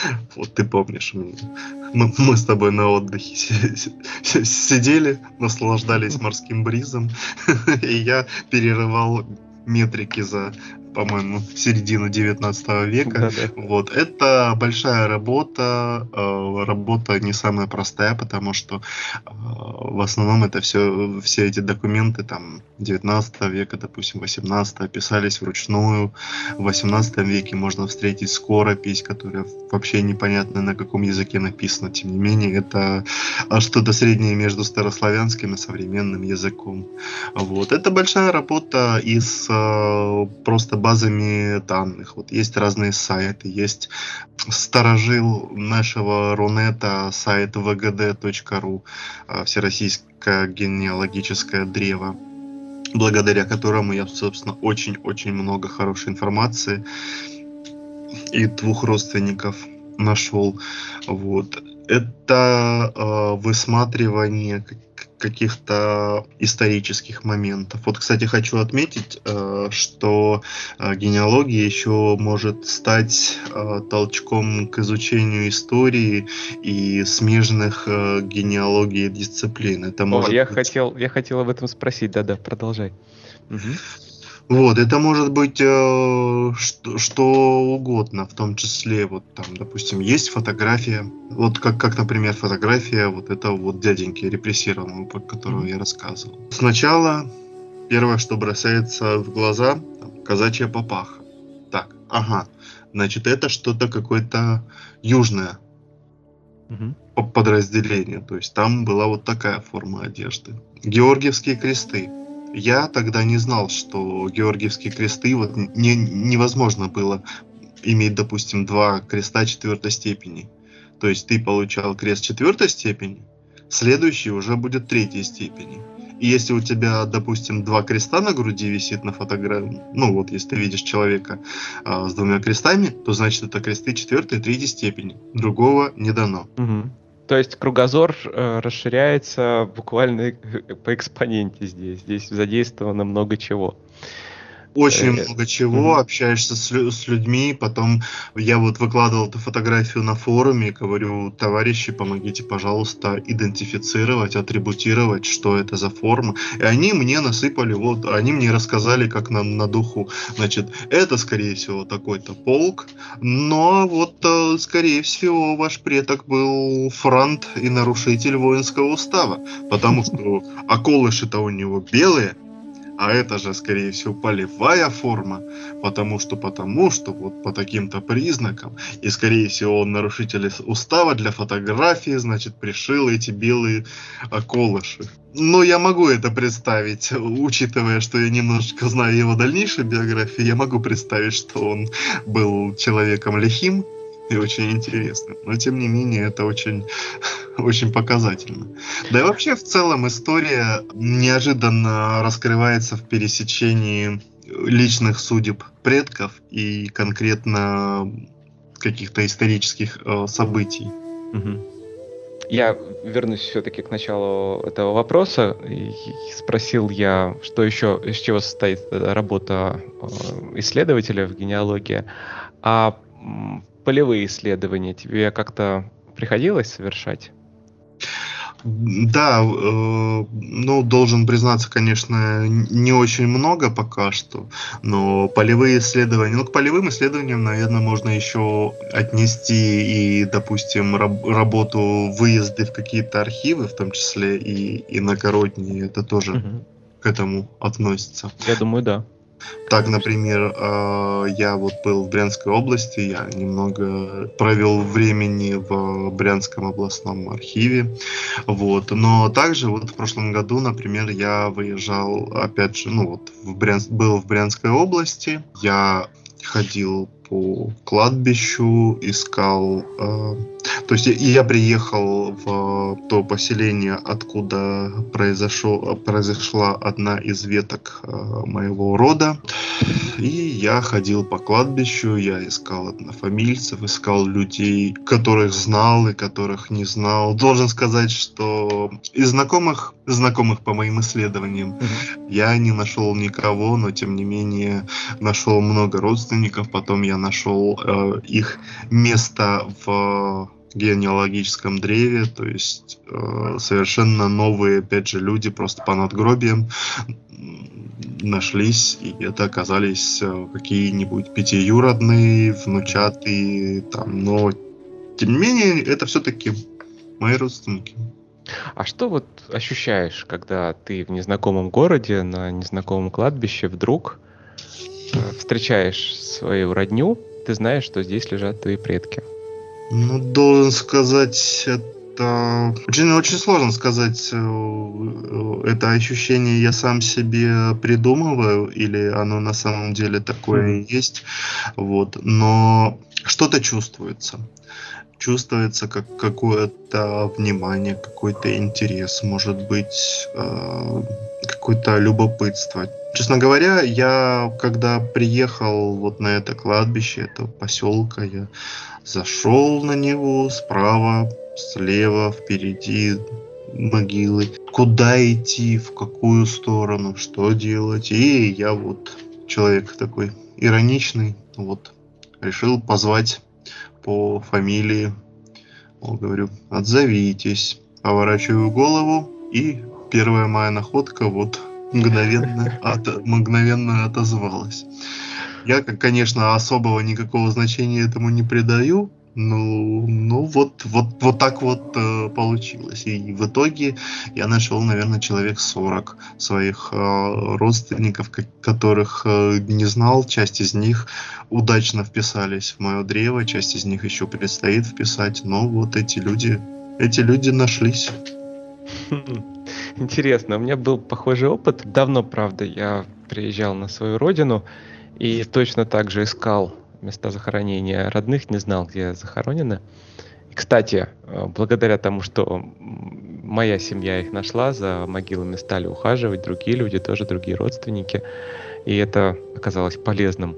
B: вот ты помнишь, мы, мы с тобой на отдыхе сидели, наслаждались морским бризом, и я перерывал метрики за по-моему, середину 19 века. Да, да. Вот. Это большая работа, э, работа не самая простая, потому что э, в основном это все, все эти документы там 19 века, допустим, 18 писались вручную. В 18 веке можно встретить скоропись, которая вообще непонятно на каком языке написана. Тем не менее, это что-то среднее между старославянским и современным языком. Вот. Это большая работа из э, просто базами данных. Вот есть разные сайты, есть сторожил нашего Рунета сайт vgd.ru, а, всероссийское генеалогическое древо благодаря которому я, собственно, очень-очень много хорошей информации и двух родственников нашел. Вот. Это э, высматривание каких-то исторических моментов. Вот, кстати, хочу отметить, э, что э, генеалогия еще может стать э, толчком к изучению истории и смежных генеалогии дисциплин.
A: Это может О, я быть... хотел, я хотел об этом спросить, да-да, продолжай. Угу.
B: Вот, это может быть э, что, что угодно, в том числе, вот там, допустим, есть фотография, вот как, как например, фотография вот этого вот дяденьки репрессированного, про которого mm-hmm. я рассказывал. Сначала первое, что бросается в глаза, там, казачья папаха. Так, ага, значит, это что-то какое-то южное mm-hmm. подразделение, то есть там была вот такая форма одежды. Георгиевские кресты я тогда не знал, что Георгиевские кресты вот не, невозможно было иметь, допустим, два креста четвертой степени. То есть ты получал крест четвертой степени, следующий уже будет третьей степени. И если у тебя, допустим, два креста на груди висит на фотографии, ну вот, если ты видишь человека а, с двумя крестами, то значит это кресты четвертой и третьей степени. Другого не дано.
A: Угу. То есть кругозор э, расширяется буквально по экспоненте здесь. Здесь задействовано много чего.
B: Очень э, много чего, mm общаешься с, с людьми, потом я вот выкладывал эту фотографию на форуме, говорю, товарищи, помогите, пожалуйста, идентифицировать, атрибутировать, что это за форма. И они мне насыпали, вот, они мне рассказали, как на, на духу, значит, это, скорее всего, такой-то полк, но вот, э, скорее всего, ваш предок был франт и нарушитель воинского устава, потому что околыши-то у него белые, а это же, скорее всего, полевая форма, потому что, потому что, вот по таким-то признакам, и, скорее всего, он нарушитель устава для фотографии, значит, пришил эти белые околыши. Но я могу это представить, учитывая, что я немножечко знаю его дальнейшую биографию, я могу представить, что он был человеком лихим, и очень интересно. Но тем не менее это очень, очень показательно. Да и вообще в целом история неожиданно раскрывается в пересечении личных судеб предков и конкретно каких-то исторических э, событий.
A: Я вернусь все-таки к началу этого вопроса. И спросил я, что еще, из чего состоит работа э, исследователя в генеалогии. А полевые исследования тебе как-то приходилось совершать?
B: Да, э, ну, должен признаться, конечно, не очень много пока что, но полевые исследования, ну, к полевым исследованиям, наверное, можно еще отнести и, допустим, раб, работу выезды в какие-то архивы, в том числе и иногородние, это тоже угу. к этому относится.
A: Я думаю, да.
B: Так, например, э, я вот был в Брянской области, я немного провел времени в Брянском областном архиве, вот. Но также вот в прошлом году, например, я выезжал, опять же, ну вот, в Брян... был в Брянской области, я ходил по кладбищу, искал... Э, то есть я приехал в то поселение, откуда произошел, произошла одна из веток э, моего рода. И я ходил по кладбищу, я искал однофамильцев, искал людей, которых знал и которых не знал. Должен сказать, что из знакомых, знакомых по моим исследованиям, mm-hmm. я не нашел никого, но тем не менее нашел много родственников. Потом я нашел э, их место в генеалогическом древе, то есть э, совершенно новые, опять же, люди просто по надгробиям нашлись, и это оказались э, какие-нибудь пятиюродные, внучатые, там, но тем не менее, это все-таки мои родственники.
A: А что вот ощущаешь, когда ты в незнакомом городе, на незнакомом кладбище вдруг встречаешь свою родню, ты знаешь, что здесь лежат твои предки?
B: Ну, должен сказать, это очень, очень сложно сказать, э, это ощущение я сам себе придумываю, или оно на самом деле такое и есть. Вот. Но что-то чувствуется. Чувствуется как какое-то внимание, какой-то интерес, может быть, э, какое-то любопытство. Честно говоря, я когда приехал вот на это кладбище, это поселка, я Зашел на него справа, слева, впереди могилы. Куда идти, в какую сторону, что делать. И я вот человек такой ироничный, вот, решил позвать по фамилии. Вот, говорю, отзовитесь. Поворачиваю голову, и первая моя находка вот мгновенно, от, мгновенно отозвалась. Я, конечно, особого никакого значения этому не придаю, ну, ну вот, вот, вот так вот э, получилось. И в итоге я нашел, наверное, человек 40 своих э, родственников, которых э, не знал. Часть из них удачно вписались в мое древо, часть из них еще предстоит вписать. Но вот эти люди, эти люди нашлись.
A: Интересно, у меня был похожий опыт. Давно, правда, я приезжал на свою родину. И точно так же искал места захоронения родных, не знал, где захоронены. И, кстати, э, благодаря тому, что моя семья их нашла, за могилами стали ухаживать другие люди, тоже другие родственники. И это оказалось полезным.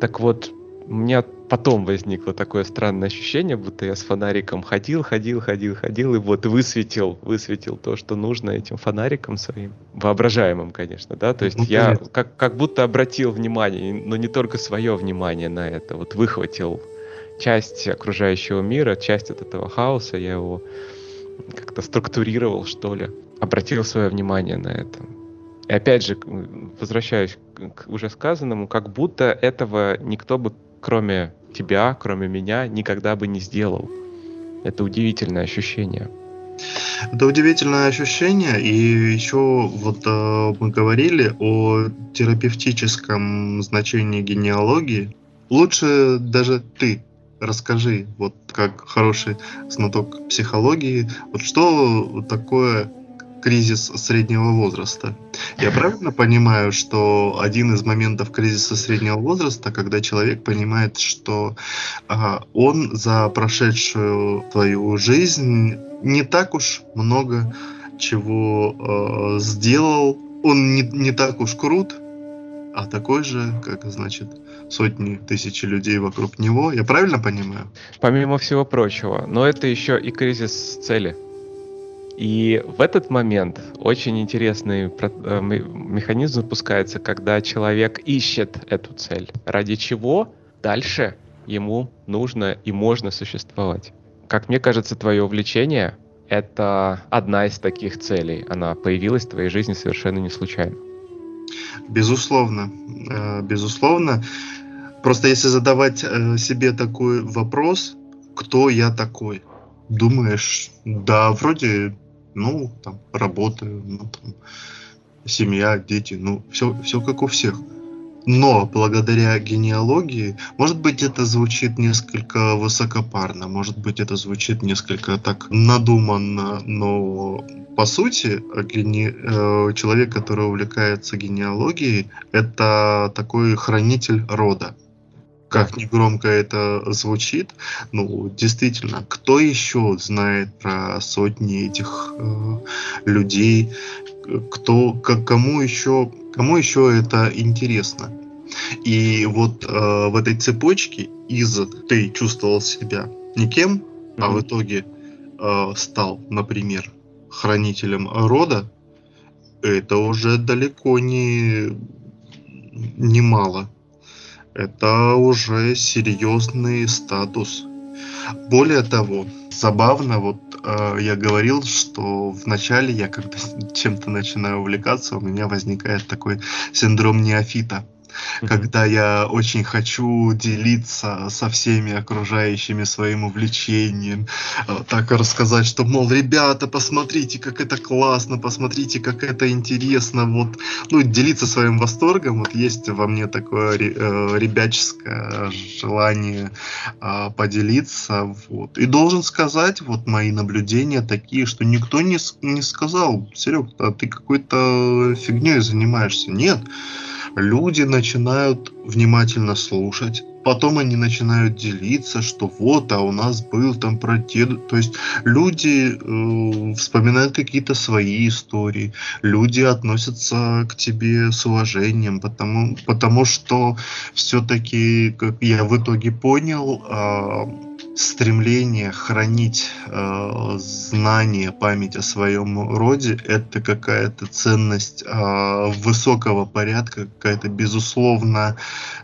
A: Так вот, у меня потом возникло такое странное ощущение, будто я с фонариком ходил, ходил, ходил, ходил, и вот высветил, высветил то, что нужно этим фонариком своим, воображаемым, конечно, да, то есть ну, я как, как будто обратил внимание, но не только свое внимание на это, вот выхватил часть окружающего мира, часть от этого хаоса, я его как-то структурировал, что ли, обратил свое внимание на это. И опять же, возвращаюсь к уже сказанному, как будто этого никто бы, кроме тебя, кроме меня, никогда бы не сделал. Это удивительное ощущение.
B: Это удивительное ощущение, и еще вот э, мы говорили о терапевтическом значении генеалогии. Лучше даже ты расскажи, вот как хороший знаток психологии, вот что такое кризис среднего возраста. Я правильно понимаю, что один из моментов кризиса среднего возраста, когда человек понимает, что ага, он за прошедшую твою жизнь не так уж много чего э, сделал, он не, не так уж крут, а такой же, как значит, сотни, тысячи людей вокруг него. Я правильно понимаю?
A: Помимо всего прочего. Но это еще и кризис цели. И в этот момент очень интересный э, механизм запускается, когда человек ищет эту цель. Ради чего дальше ему нужно и можно существовать. Как мне кажется, твое увлечение — это одна из таких целей. Она появилась в твоей жизни совершенно не случайно.
B: Безусловно. Э, безусловно. Просто если задавать э, себе такой вопрос, кто я такой? Думаешь, да, вроде ну, там, работаю, ну, там, семья, дети, ну, все, все как у всех. Но благодаря генеалогии, может быть, это звучит несколько высокопарно, может быть, это звучит несколько так надуманно, но по сути, гене... Э, человек, который увлекается генеалогией, это такой хранитель рода как ни громко это звучит, ну, действительно, кто еще знает про сотни этих э, людей, кто, к, кому еще, кому еще это интересно? И вот э, в этой цепочке из ты чувствовал себя никем, mm-hmm. а в итоге э, стал, например, хранителем рода, это уже далеко не немало это уже серьезный статус. Более того, забавно, вот э, я говорил, что вначале я когда чем-то начинаю увлекаться, у меня возникает такой синдром неофита когда я очень хочу делиться со всеми окружающими своим увлечением, э, так рассказать, что, мол, ребята, посмотрите, как это классно, посмотрите, как это интересно, вот, ну, делиться своим восторгом, вот есть во мне такое э, ребяческое желание э, поделиться, вот, и должен сказать, вот, мои наблюдения такие, что никто не, не сказал, Серег, а ты какой-то фигней занимаешься, нет, люди начинают внимательно слушать, потом они начинают делиться, что вот, а у нас был там про. То есть люди э, вспоминают какие-то свои истории, люди относятся к тебе с уважением, потому, потому что все-таки, как я в итоге понял, э, стремление хранить э, знание, память о своем роде, это какая-то ценность э, высокого порядка, какая-то безусловно,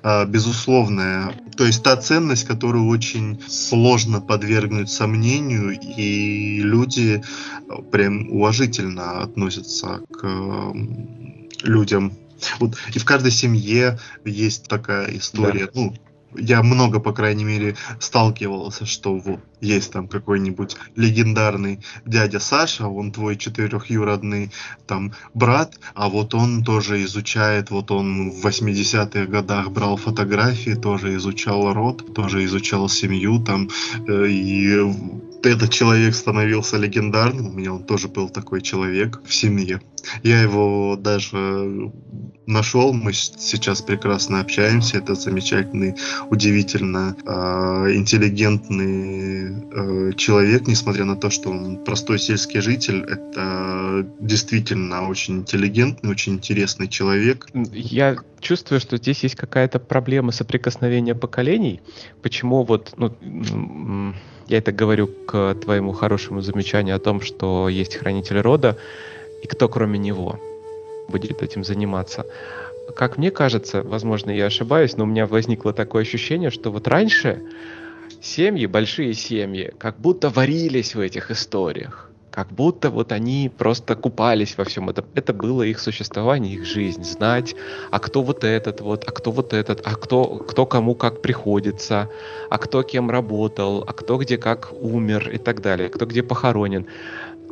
B: э, безусловная, то есть та ценность, которую очень сложно подвергнуть сомнению, и люди э, прям уважительно относятся к э, людям. Вот и в каждой семье есть такая история, да. ну я много, по крайней мере, сталкивался, что вот есть там какой-нибудь легендарный дядя Саша, он твой четырехюродный там брат, а вот он тоже изучает, вот он в 80-х годах брал фотографии, тоже изучал род, тоже изучал семью там, э, и этот человек становился легендарным, у меня он тоже был такой человек в семье. Я его даже нашел, мы сейчас прекрасно общаемся. Это замечательный, удивительно э, интеллигентный э, человек, несмотря на то, что он простой сельский житель. Это действительно очень интеллигентный, очень интересный человек.
A: Я чувствую, что здесь есть какая-то проблема соприкосновения поколений. Почему вот, ну, я это говорю к твоему хорошему замечанию о том, что есть хранитель рода, и кто кроме него будет этим заниматься. Как мне кажется, возможно, я ошибаюсь, но у меня возникло такое ощущение, что вот раньше семьи, большие семьи, как будто варились в этих историях. Как будто вот они просто купались во всем этом. Это было их существование, их жизнь. Знать, а кто вот этот вот, а кто вот этот, а кто, кто кому как приходится, а кто кем работал, а кто где как умер и так далее, кто где похоронен.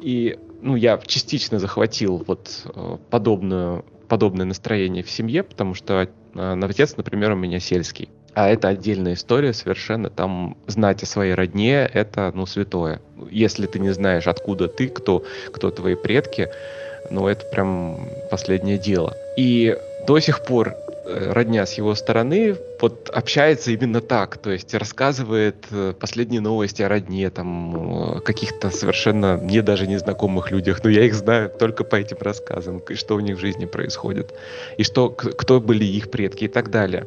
A: И ну, я частично захватил вот э, подобную, подобное настроение в семье, потому что э, отец, например, у меня сельский. А это отдельная история совершенно. Там знать о своей родне — это, ну, святое. Если ты не знаешь, откуда ты, кто, кто твои предки, ну, это прям последнее дело. И до сих пор Э, родня с его стороны вот общается именно так, то есть рассказывает э, последние новости о родне, там, каких-то совершенно мне даже незнакомых людях, но я их знаю только по этим рассказам, что у них в жизни происходит, и что, кто были их предки и так далее.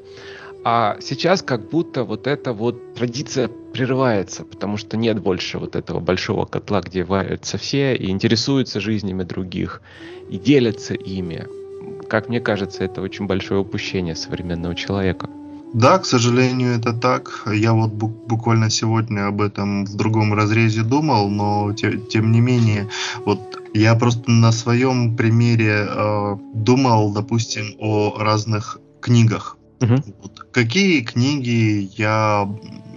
A: А сейчас как будто вот эта вот традиция прерывается, потому что нет больше вот этого большого котла, где варятся все и интересуются жизнями других, и делятся ими как мне кажется, это очень большое упущение современного человека.
B: Да, к сожалению, это так. Я вот буквально сегодня об этом в другом разрезе думал, но те, тем не менее, вот я просто на своем примере э, думал, допустим, о разных книгах. Угу. Какие книги я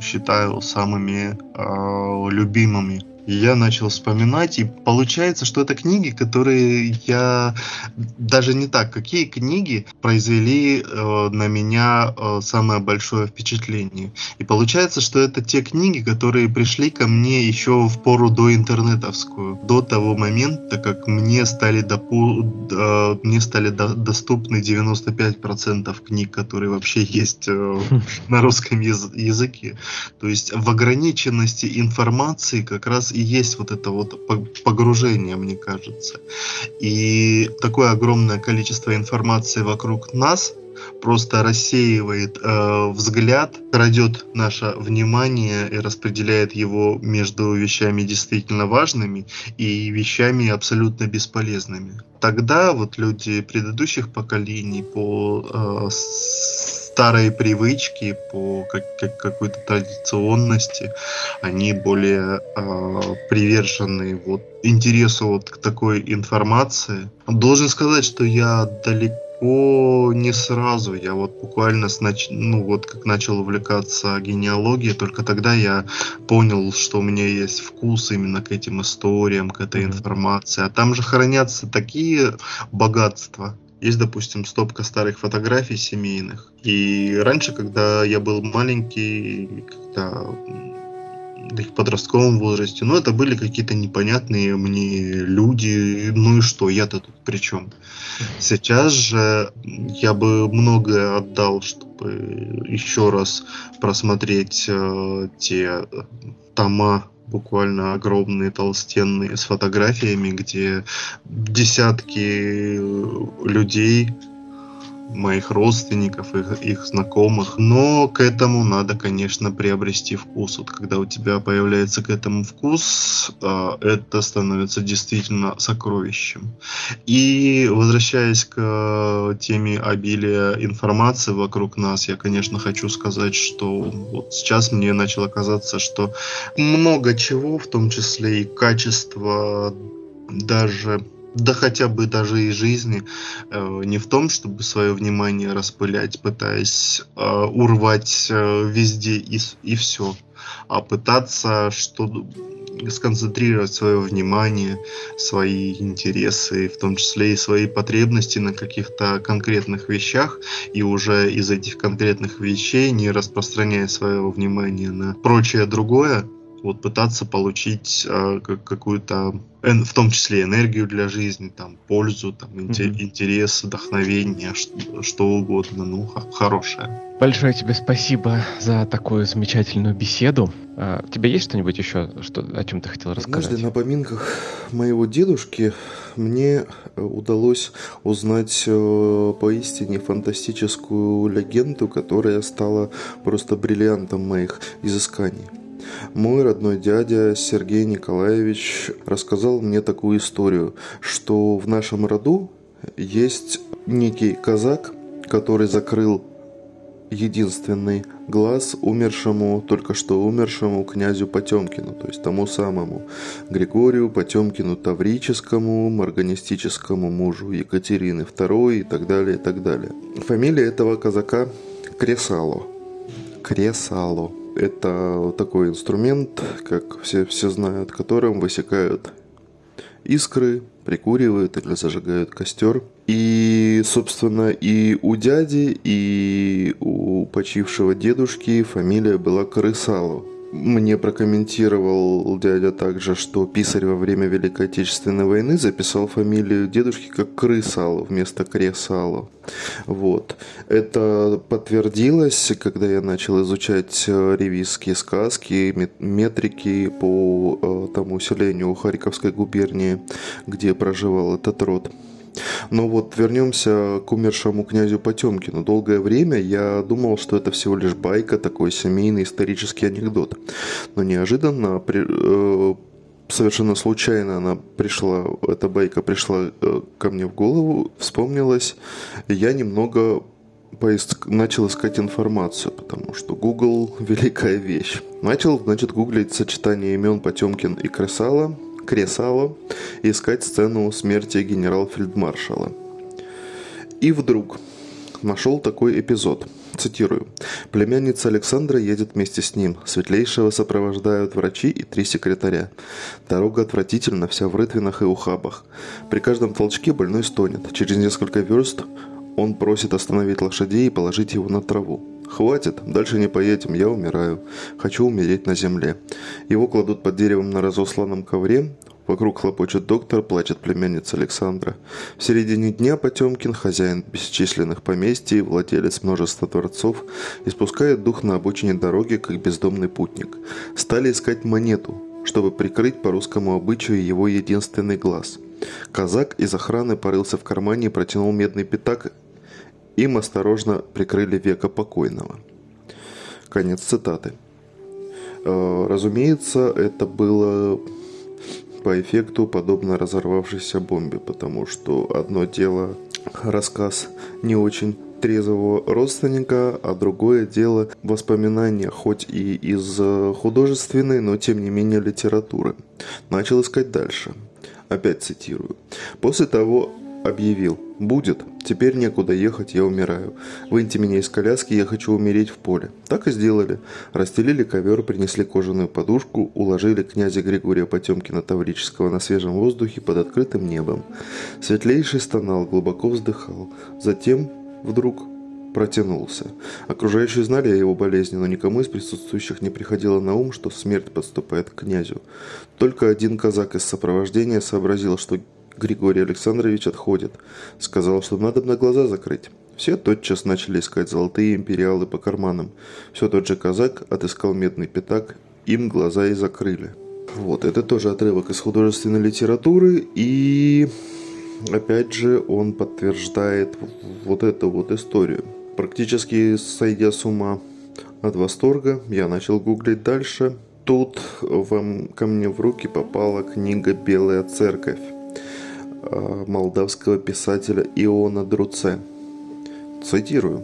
B: считаю самыми э, любимыми? Я начал вспоминать, и получается, что это книги, которые я даже не так, какие книги произвели э, на меня э, самое большое впечатление. И получается, что это те книги, которые пришли ко мне еще в пору до интернетовскую, до того момента, как мне стали, допу э, мне стали до доступны 95% книг, которые вообще есть э, на русском яз языке. То есть в ограниченности информации как раз и есть вот это вот погружение, мне кажется. И такое огромное количество информации вокруг нас просто рассеивает э, взгляд, крадет наше внимание и распределяет его между вещами действительно важными и вещами абсолютно бесполезными. Тогда вот люди предыдущих поколений по э, старые привычки, по как, как, какой-то традиционности, они более э, привержены вот интересу вот к такой информации. Должен сказать, что я далеко не сразу. Я вот буквально, снач... ну вот как начал увлекаться генеалогией, только тогда я понял, что у меня есть вкус именно к этим историям, к этой информации. А там же хранятся такие богатства, есть, допустим, стопка старых фотографий семейных. И раньше, когда я был маленький, когда в подростковом возрасте, ну, это были какие-то непонятные мне люди, ну и что, я-то тут при чем? Сейчас же я бы многое отдал, чтобы еще раз просмотреть э, те тома буквально огромные толстенные с фотографиями, где десятки людей моих родственников, их, их знакомых. Но к этому надо, конечно, приобрести вкус. Вот когда у тебя появляется к этому вкус, а, это становится действительно сокровищем. И возвращаясь к э, теме обилия информации вокруг нас, я, конечно, хочу сказать, что вот сейчас мне начало казаться, что много чего, в том числе и качество даже да хотя бы даже и жизни, э, не в том, чтобы свое внимание распылять, пытаясь э, урвать э, везде и, и все, а пытаться что сконцентрировать свое внимание, свои интересы, в том числе и свои потребности на каких-то конкретных вещах, и уже из этих конкретных вещей, не распространяя свое внимание на прочее другое,
C: вот пытаться получить э, какую-то, в том числе энергию для жизни, там, пользу, там, mm-hmm. интерес, вдохновение, что, что угодно, ну, хорошее.
A: Большое тебе спасибо за такую замечательную беседу. А, у тебя есть что-нибудь еще, что, о чем ты хотел рассказать?
B: Однажды на поминках моего дедушки мне удалось узнать э, поистине фантастическую легенду, которая стала просто бриллиантом моих изысканий. Мой родной дядя Сергей Николаевич рассказал мне такую историю, что в нашем роду есть некий казак, который закрыл единственный глаз умершему, только что умершему князю Потемкину, то есть тому самому Григорию Потемкину Таврическому, марганистическому мужу Екатерины II и так далее, и так далее. Фамилия этого казака Кресало. Кресало. Это такой инструмент, как все, все знают, которым высекают искры, прикуривают или зажигают костер. И, собственно, и у дяди, и у почившего дедушки фамилия была Крысало мне прокомментировал дядя также, что писарь во время Великой Отечественной войны записал фамилию дедушки как Крысало вместо Кресало. Вот. Это подтвердилось, когда я начал изучать э, ревизские сказки, метрики по э, тому селению Харьковской губернии, где проживал этот род. Но вот вернемся к умершему князю Потемкину. Долгое время я думал, что это всего лишь байка, такой семейный исторический анекдот. Но неожиданно при, э, совершенно случайно она пришла, эта байка пришла э, ко мне в голову, вспомнилась. Я немного поиск... начал искать информацию, потому что Google – великая вещь. Начал, значит, гуглить сочетание имен Потемкин и Кресала – Кресало искать сцену смерти генерал-фельдмаршала. И вдруг нашел такой эпизод. Цитирую. «Племянница Александра едет вместе с ним. Светлейшего сопровождают врачи и три секретаря. Дорога отвратительна, вся в рытвинах и ухабах. При каждом толчке больной стонет. Через несколько верст он просит остановить лошадей и положить его на траву. «Хватит, дальше не поедем, я умираю. Хочу умереть на земле». Его кладут под деревом на разосланном ковре. Вокруг хлопочет доктор, плачет племянница Александра. В середине дня Потемкин, хозяин бесчисленных поместий, владелец множества дворцов, испускает дух на обочине дороги, как бездомный путник. Стали искать монету, чтобы прикрыть по русскому обычаю его единственный глаз. Казак из охраны порылся в кармане и протянул медный пятак им осторожно прикрыли века покойного. Конец цитаты. Э, разумеется, это было по эффекту подобно разорвавшейся бомбе, потому что одно дело рассказ не очень трезвого родственника, а другое дело воспоминания, хоть и из художественной, но тем не менее литературы. Начал искать дальше. Опять цитирую. После того, объявил «Будет, теперь некуда ехать, я умираю. Выньте меня из коляски, я хочу умереть в поле». Так и сделали. Расстелили ковер, принесли кожаную подушку, уложили князя Григория Потемкина Таврического на свежем воздухе под открытым небом. Светлейший стонал, глубоко вздыхал. Затем вдруг протянулся. Окружающие знали о его болезни, но никому из присутствующих не приходило на ум, что смерть подступает к князю. Только один казак из сопровождения сообразил, что Григорий Александрович отходит. Сказал, что надо на глаза закрыть. Все тотчас начали искать золотые империалы по карманам. Все тот же казак отыскал медный пятак, им глаза и закрыли. Вот, это тоже отрывок из художественной литературы, и опять же он подтверждает вот эту вот историю. Практически сойдя с ума от восторга, я начал гуглить дальше. Тут вам, ко мне в руки попала книга «Белая церковь». Э, молдавского писателя Иона Друце. Цитирую.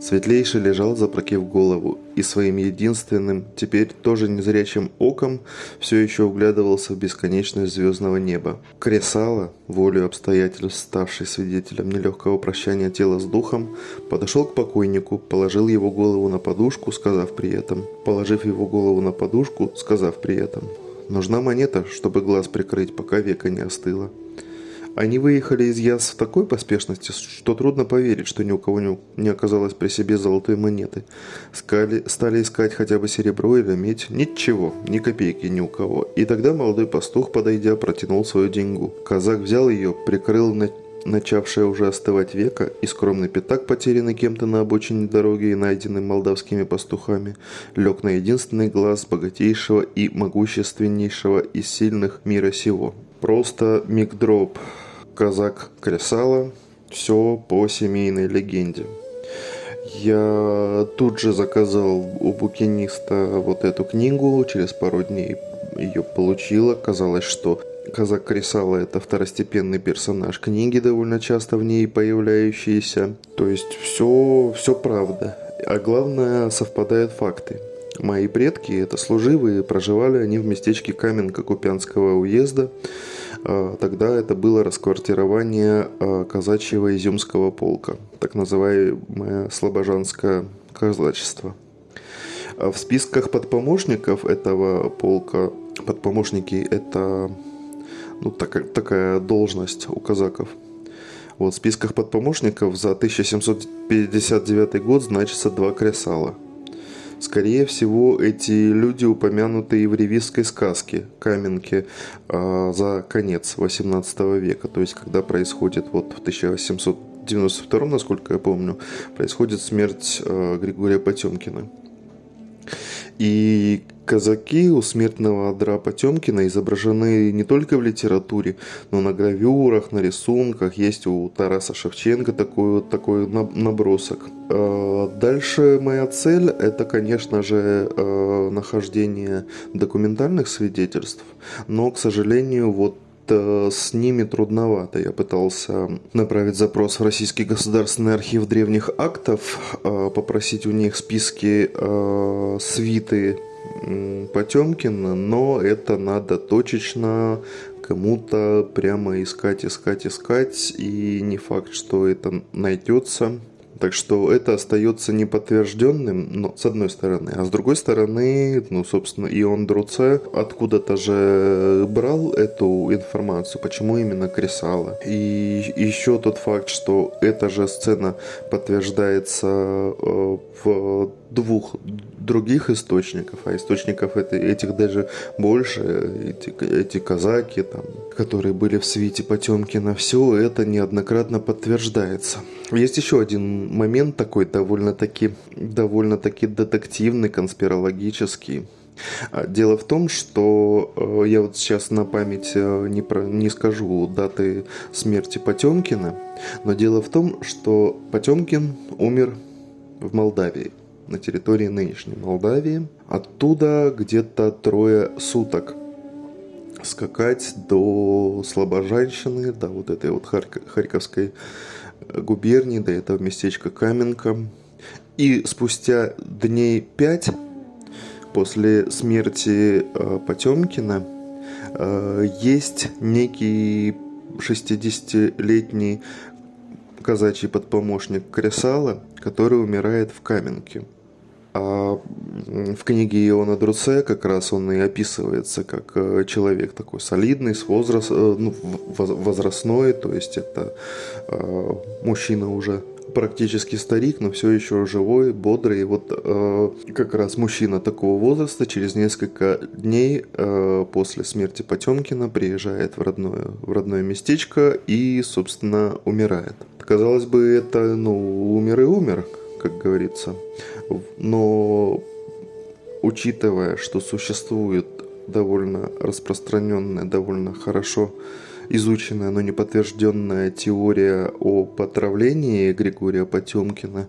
B: Светлейший лежал, запрокив голову, и своим единственным, теперь тоже незрячим оком все еще углядывался в бесконечность звездного неба. Кресало, волю обстоятельств, ставший свидетелем нелегкого прощания тела с духом, подошел к покойнику, положил его голову на подушку, сказав при этом, положив его голову на подушку, сказав при этом, «Нужна монета, чтобы глаз прикрыть, пока века не остыло». Они выехали из Яс в такой поспешности, что трудно поверить, что ни у кого не оказалось при себе золотой монеты. Скали, стали искать хотя бы серебро или медь. Ничего, ни копейки ни у кого. И тогда молодой пастух, подойдя, протянул свою деньгу. Казак взял ее, прикрыл на начавшее уже остывать века, и скромный пятак, потерянный кем-то на обочине дороги и найденный молдавскими пастухами, лег на единственный глаз богатейшего и могущественнейшего из сильных мира сего. Просто мигдроп, казак Кресала, все по семейной легенде. Я тут же заказал у букиниста вот эту книгу, через пару дней ее получила. Казалось, что Казак Крисала – это второстепенный персонаж книги, довольно часто в ней появляющийся. То есть все, все правда. А главное, совпадают факты. Мои предки – это служивые, проживали они в местечке Каменка Купянского уезда. А, тогда это было расквартирование а, казачьего изюмского полка, так называемое слобожанское казачество. В списках подпомощников этого полка подпомощники – это ну, так, такая должность у казаков. Вот в списках подпомощников за 1759 год значится два кресала. Скорее всего, эти люди упомянуты и в ревизской сказке «Каменки» э, за конец 18 века, то есть когда происходит вот в 1892, насколько я помню, происходит смерть э, Григория Потемкина. И казаки у смертного одра Потемкина изображены не только в литературе, но на гравюрах, на рисунках. Есть у Тараса Шевченко такой, такой набросок. А, дальше моя цель – это, конечно же, а, нахождение документальных свидетельств, но, к сожалению, вот с ними трудновато. Я пытался направить запрос в Российский государственный архив древних актов, а, попросить у них списки а, свиты Потемкина, но это надо точечно кому-то прямо искать, искать, искать, и не факт, что это найдется. Так что это остается неподтвержденным, но с одной стороны. А с другой стороны, ну, собственно, Ион Друце откуда-то же брал эту информацию, почему именно Кресала. И еще тот факт, что эта же сцена подтверждается э, в двух других источников, а источников это, этих даже больше, эти, эти казаки, там, которые были в свите Потемкина, все это неоднократно подтверждается. Есть еще один момент такой довольно-таки довольно-таки детективный, конспирологический. А, дело в том, что э, я вот сейчас на память э, не, про, не скажу даты смерти Потемкина, но дело в том, что Потемкин умер в Молдавии на территории нынешней Молдавии. Оттуда где-то трое суток скакать до Слобожанщины, до вот этой вот Харьковской губернии, до этого местечка Каменка. И спустя дней пять после смерти э, Потемкина э, есть некий 60-летний казачий подпомощник Кресала, который умирает в Каменке. А в книге Иона Друце как раз он и описывается как э, человек такой солидный, с возраст, э, ну, возрастной, то есть это э, мужчина уже практически старик, но все еще живой, бодрый. И вот э, как раз мужчина такого возраста через несколько дней после смерти Потемкина приезжает в родное, в родное местечко и, собственно, умирает. Казалось бы, это, ну, умер и умер, как говорится. Но учитывая, что существует довольно распространенная, довольно хорошо изученная, но не подтвержденная теория о потравлении Григория Потемкина,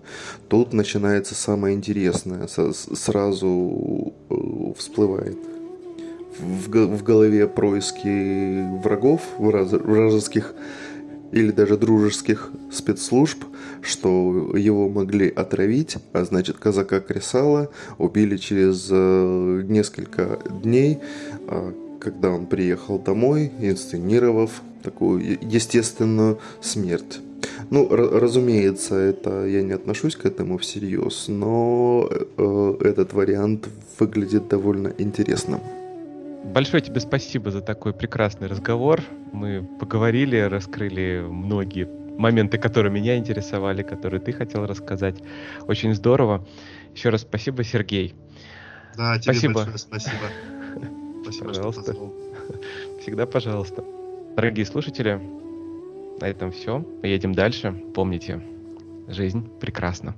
B: тут начинается самое интересное. Сразу э, всплывает в голове происки врагов, вражеских или даже дружеских спецслужб, что его могли отравить, а значит казака Кресала убили через э, несколько дней, а, когда он приехал домой, инсценировав такую естественную смерть. Ну, разумеется, это я не отношусь к этому всерьез, но э, этот вариант выглядит довольно интересным.
A: Большое тебе спасибо за такой прекрасный разговор. Мы поговорили, раскрыли многие моменты, которые меня интересовали, которые ты хотел рассказать. Очень здорово. Еще раз спасибо, Сергей.
B: Да, тебе спасибо. большое спасибо.
A: Спасибо, пожалуйста. что позвал. Всегда пожалуйста. Дорогие слушатели, на этом все. Мы едем дальше. Помните, жизнь прекрасна.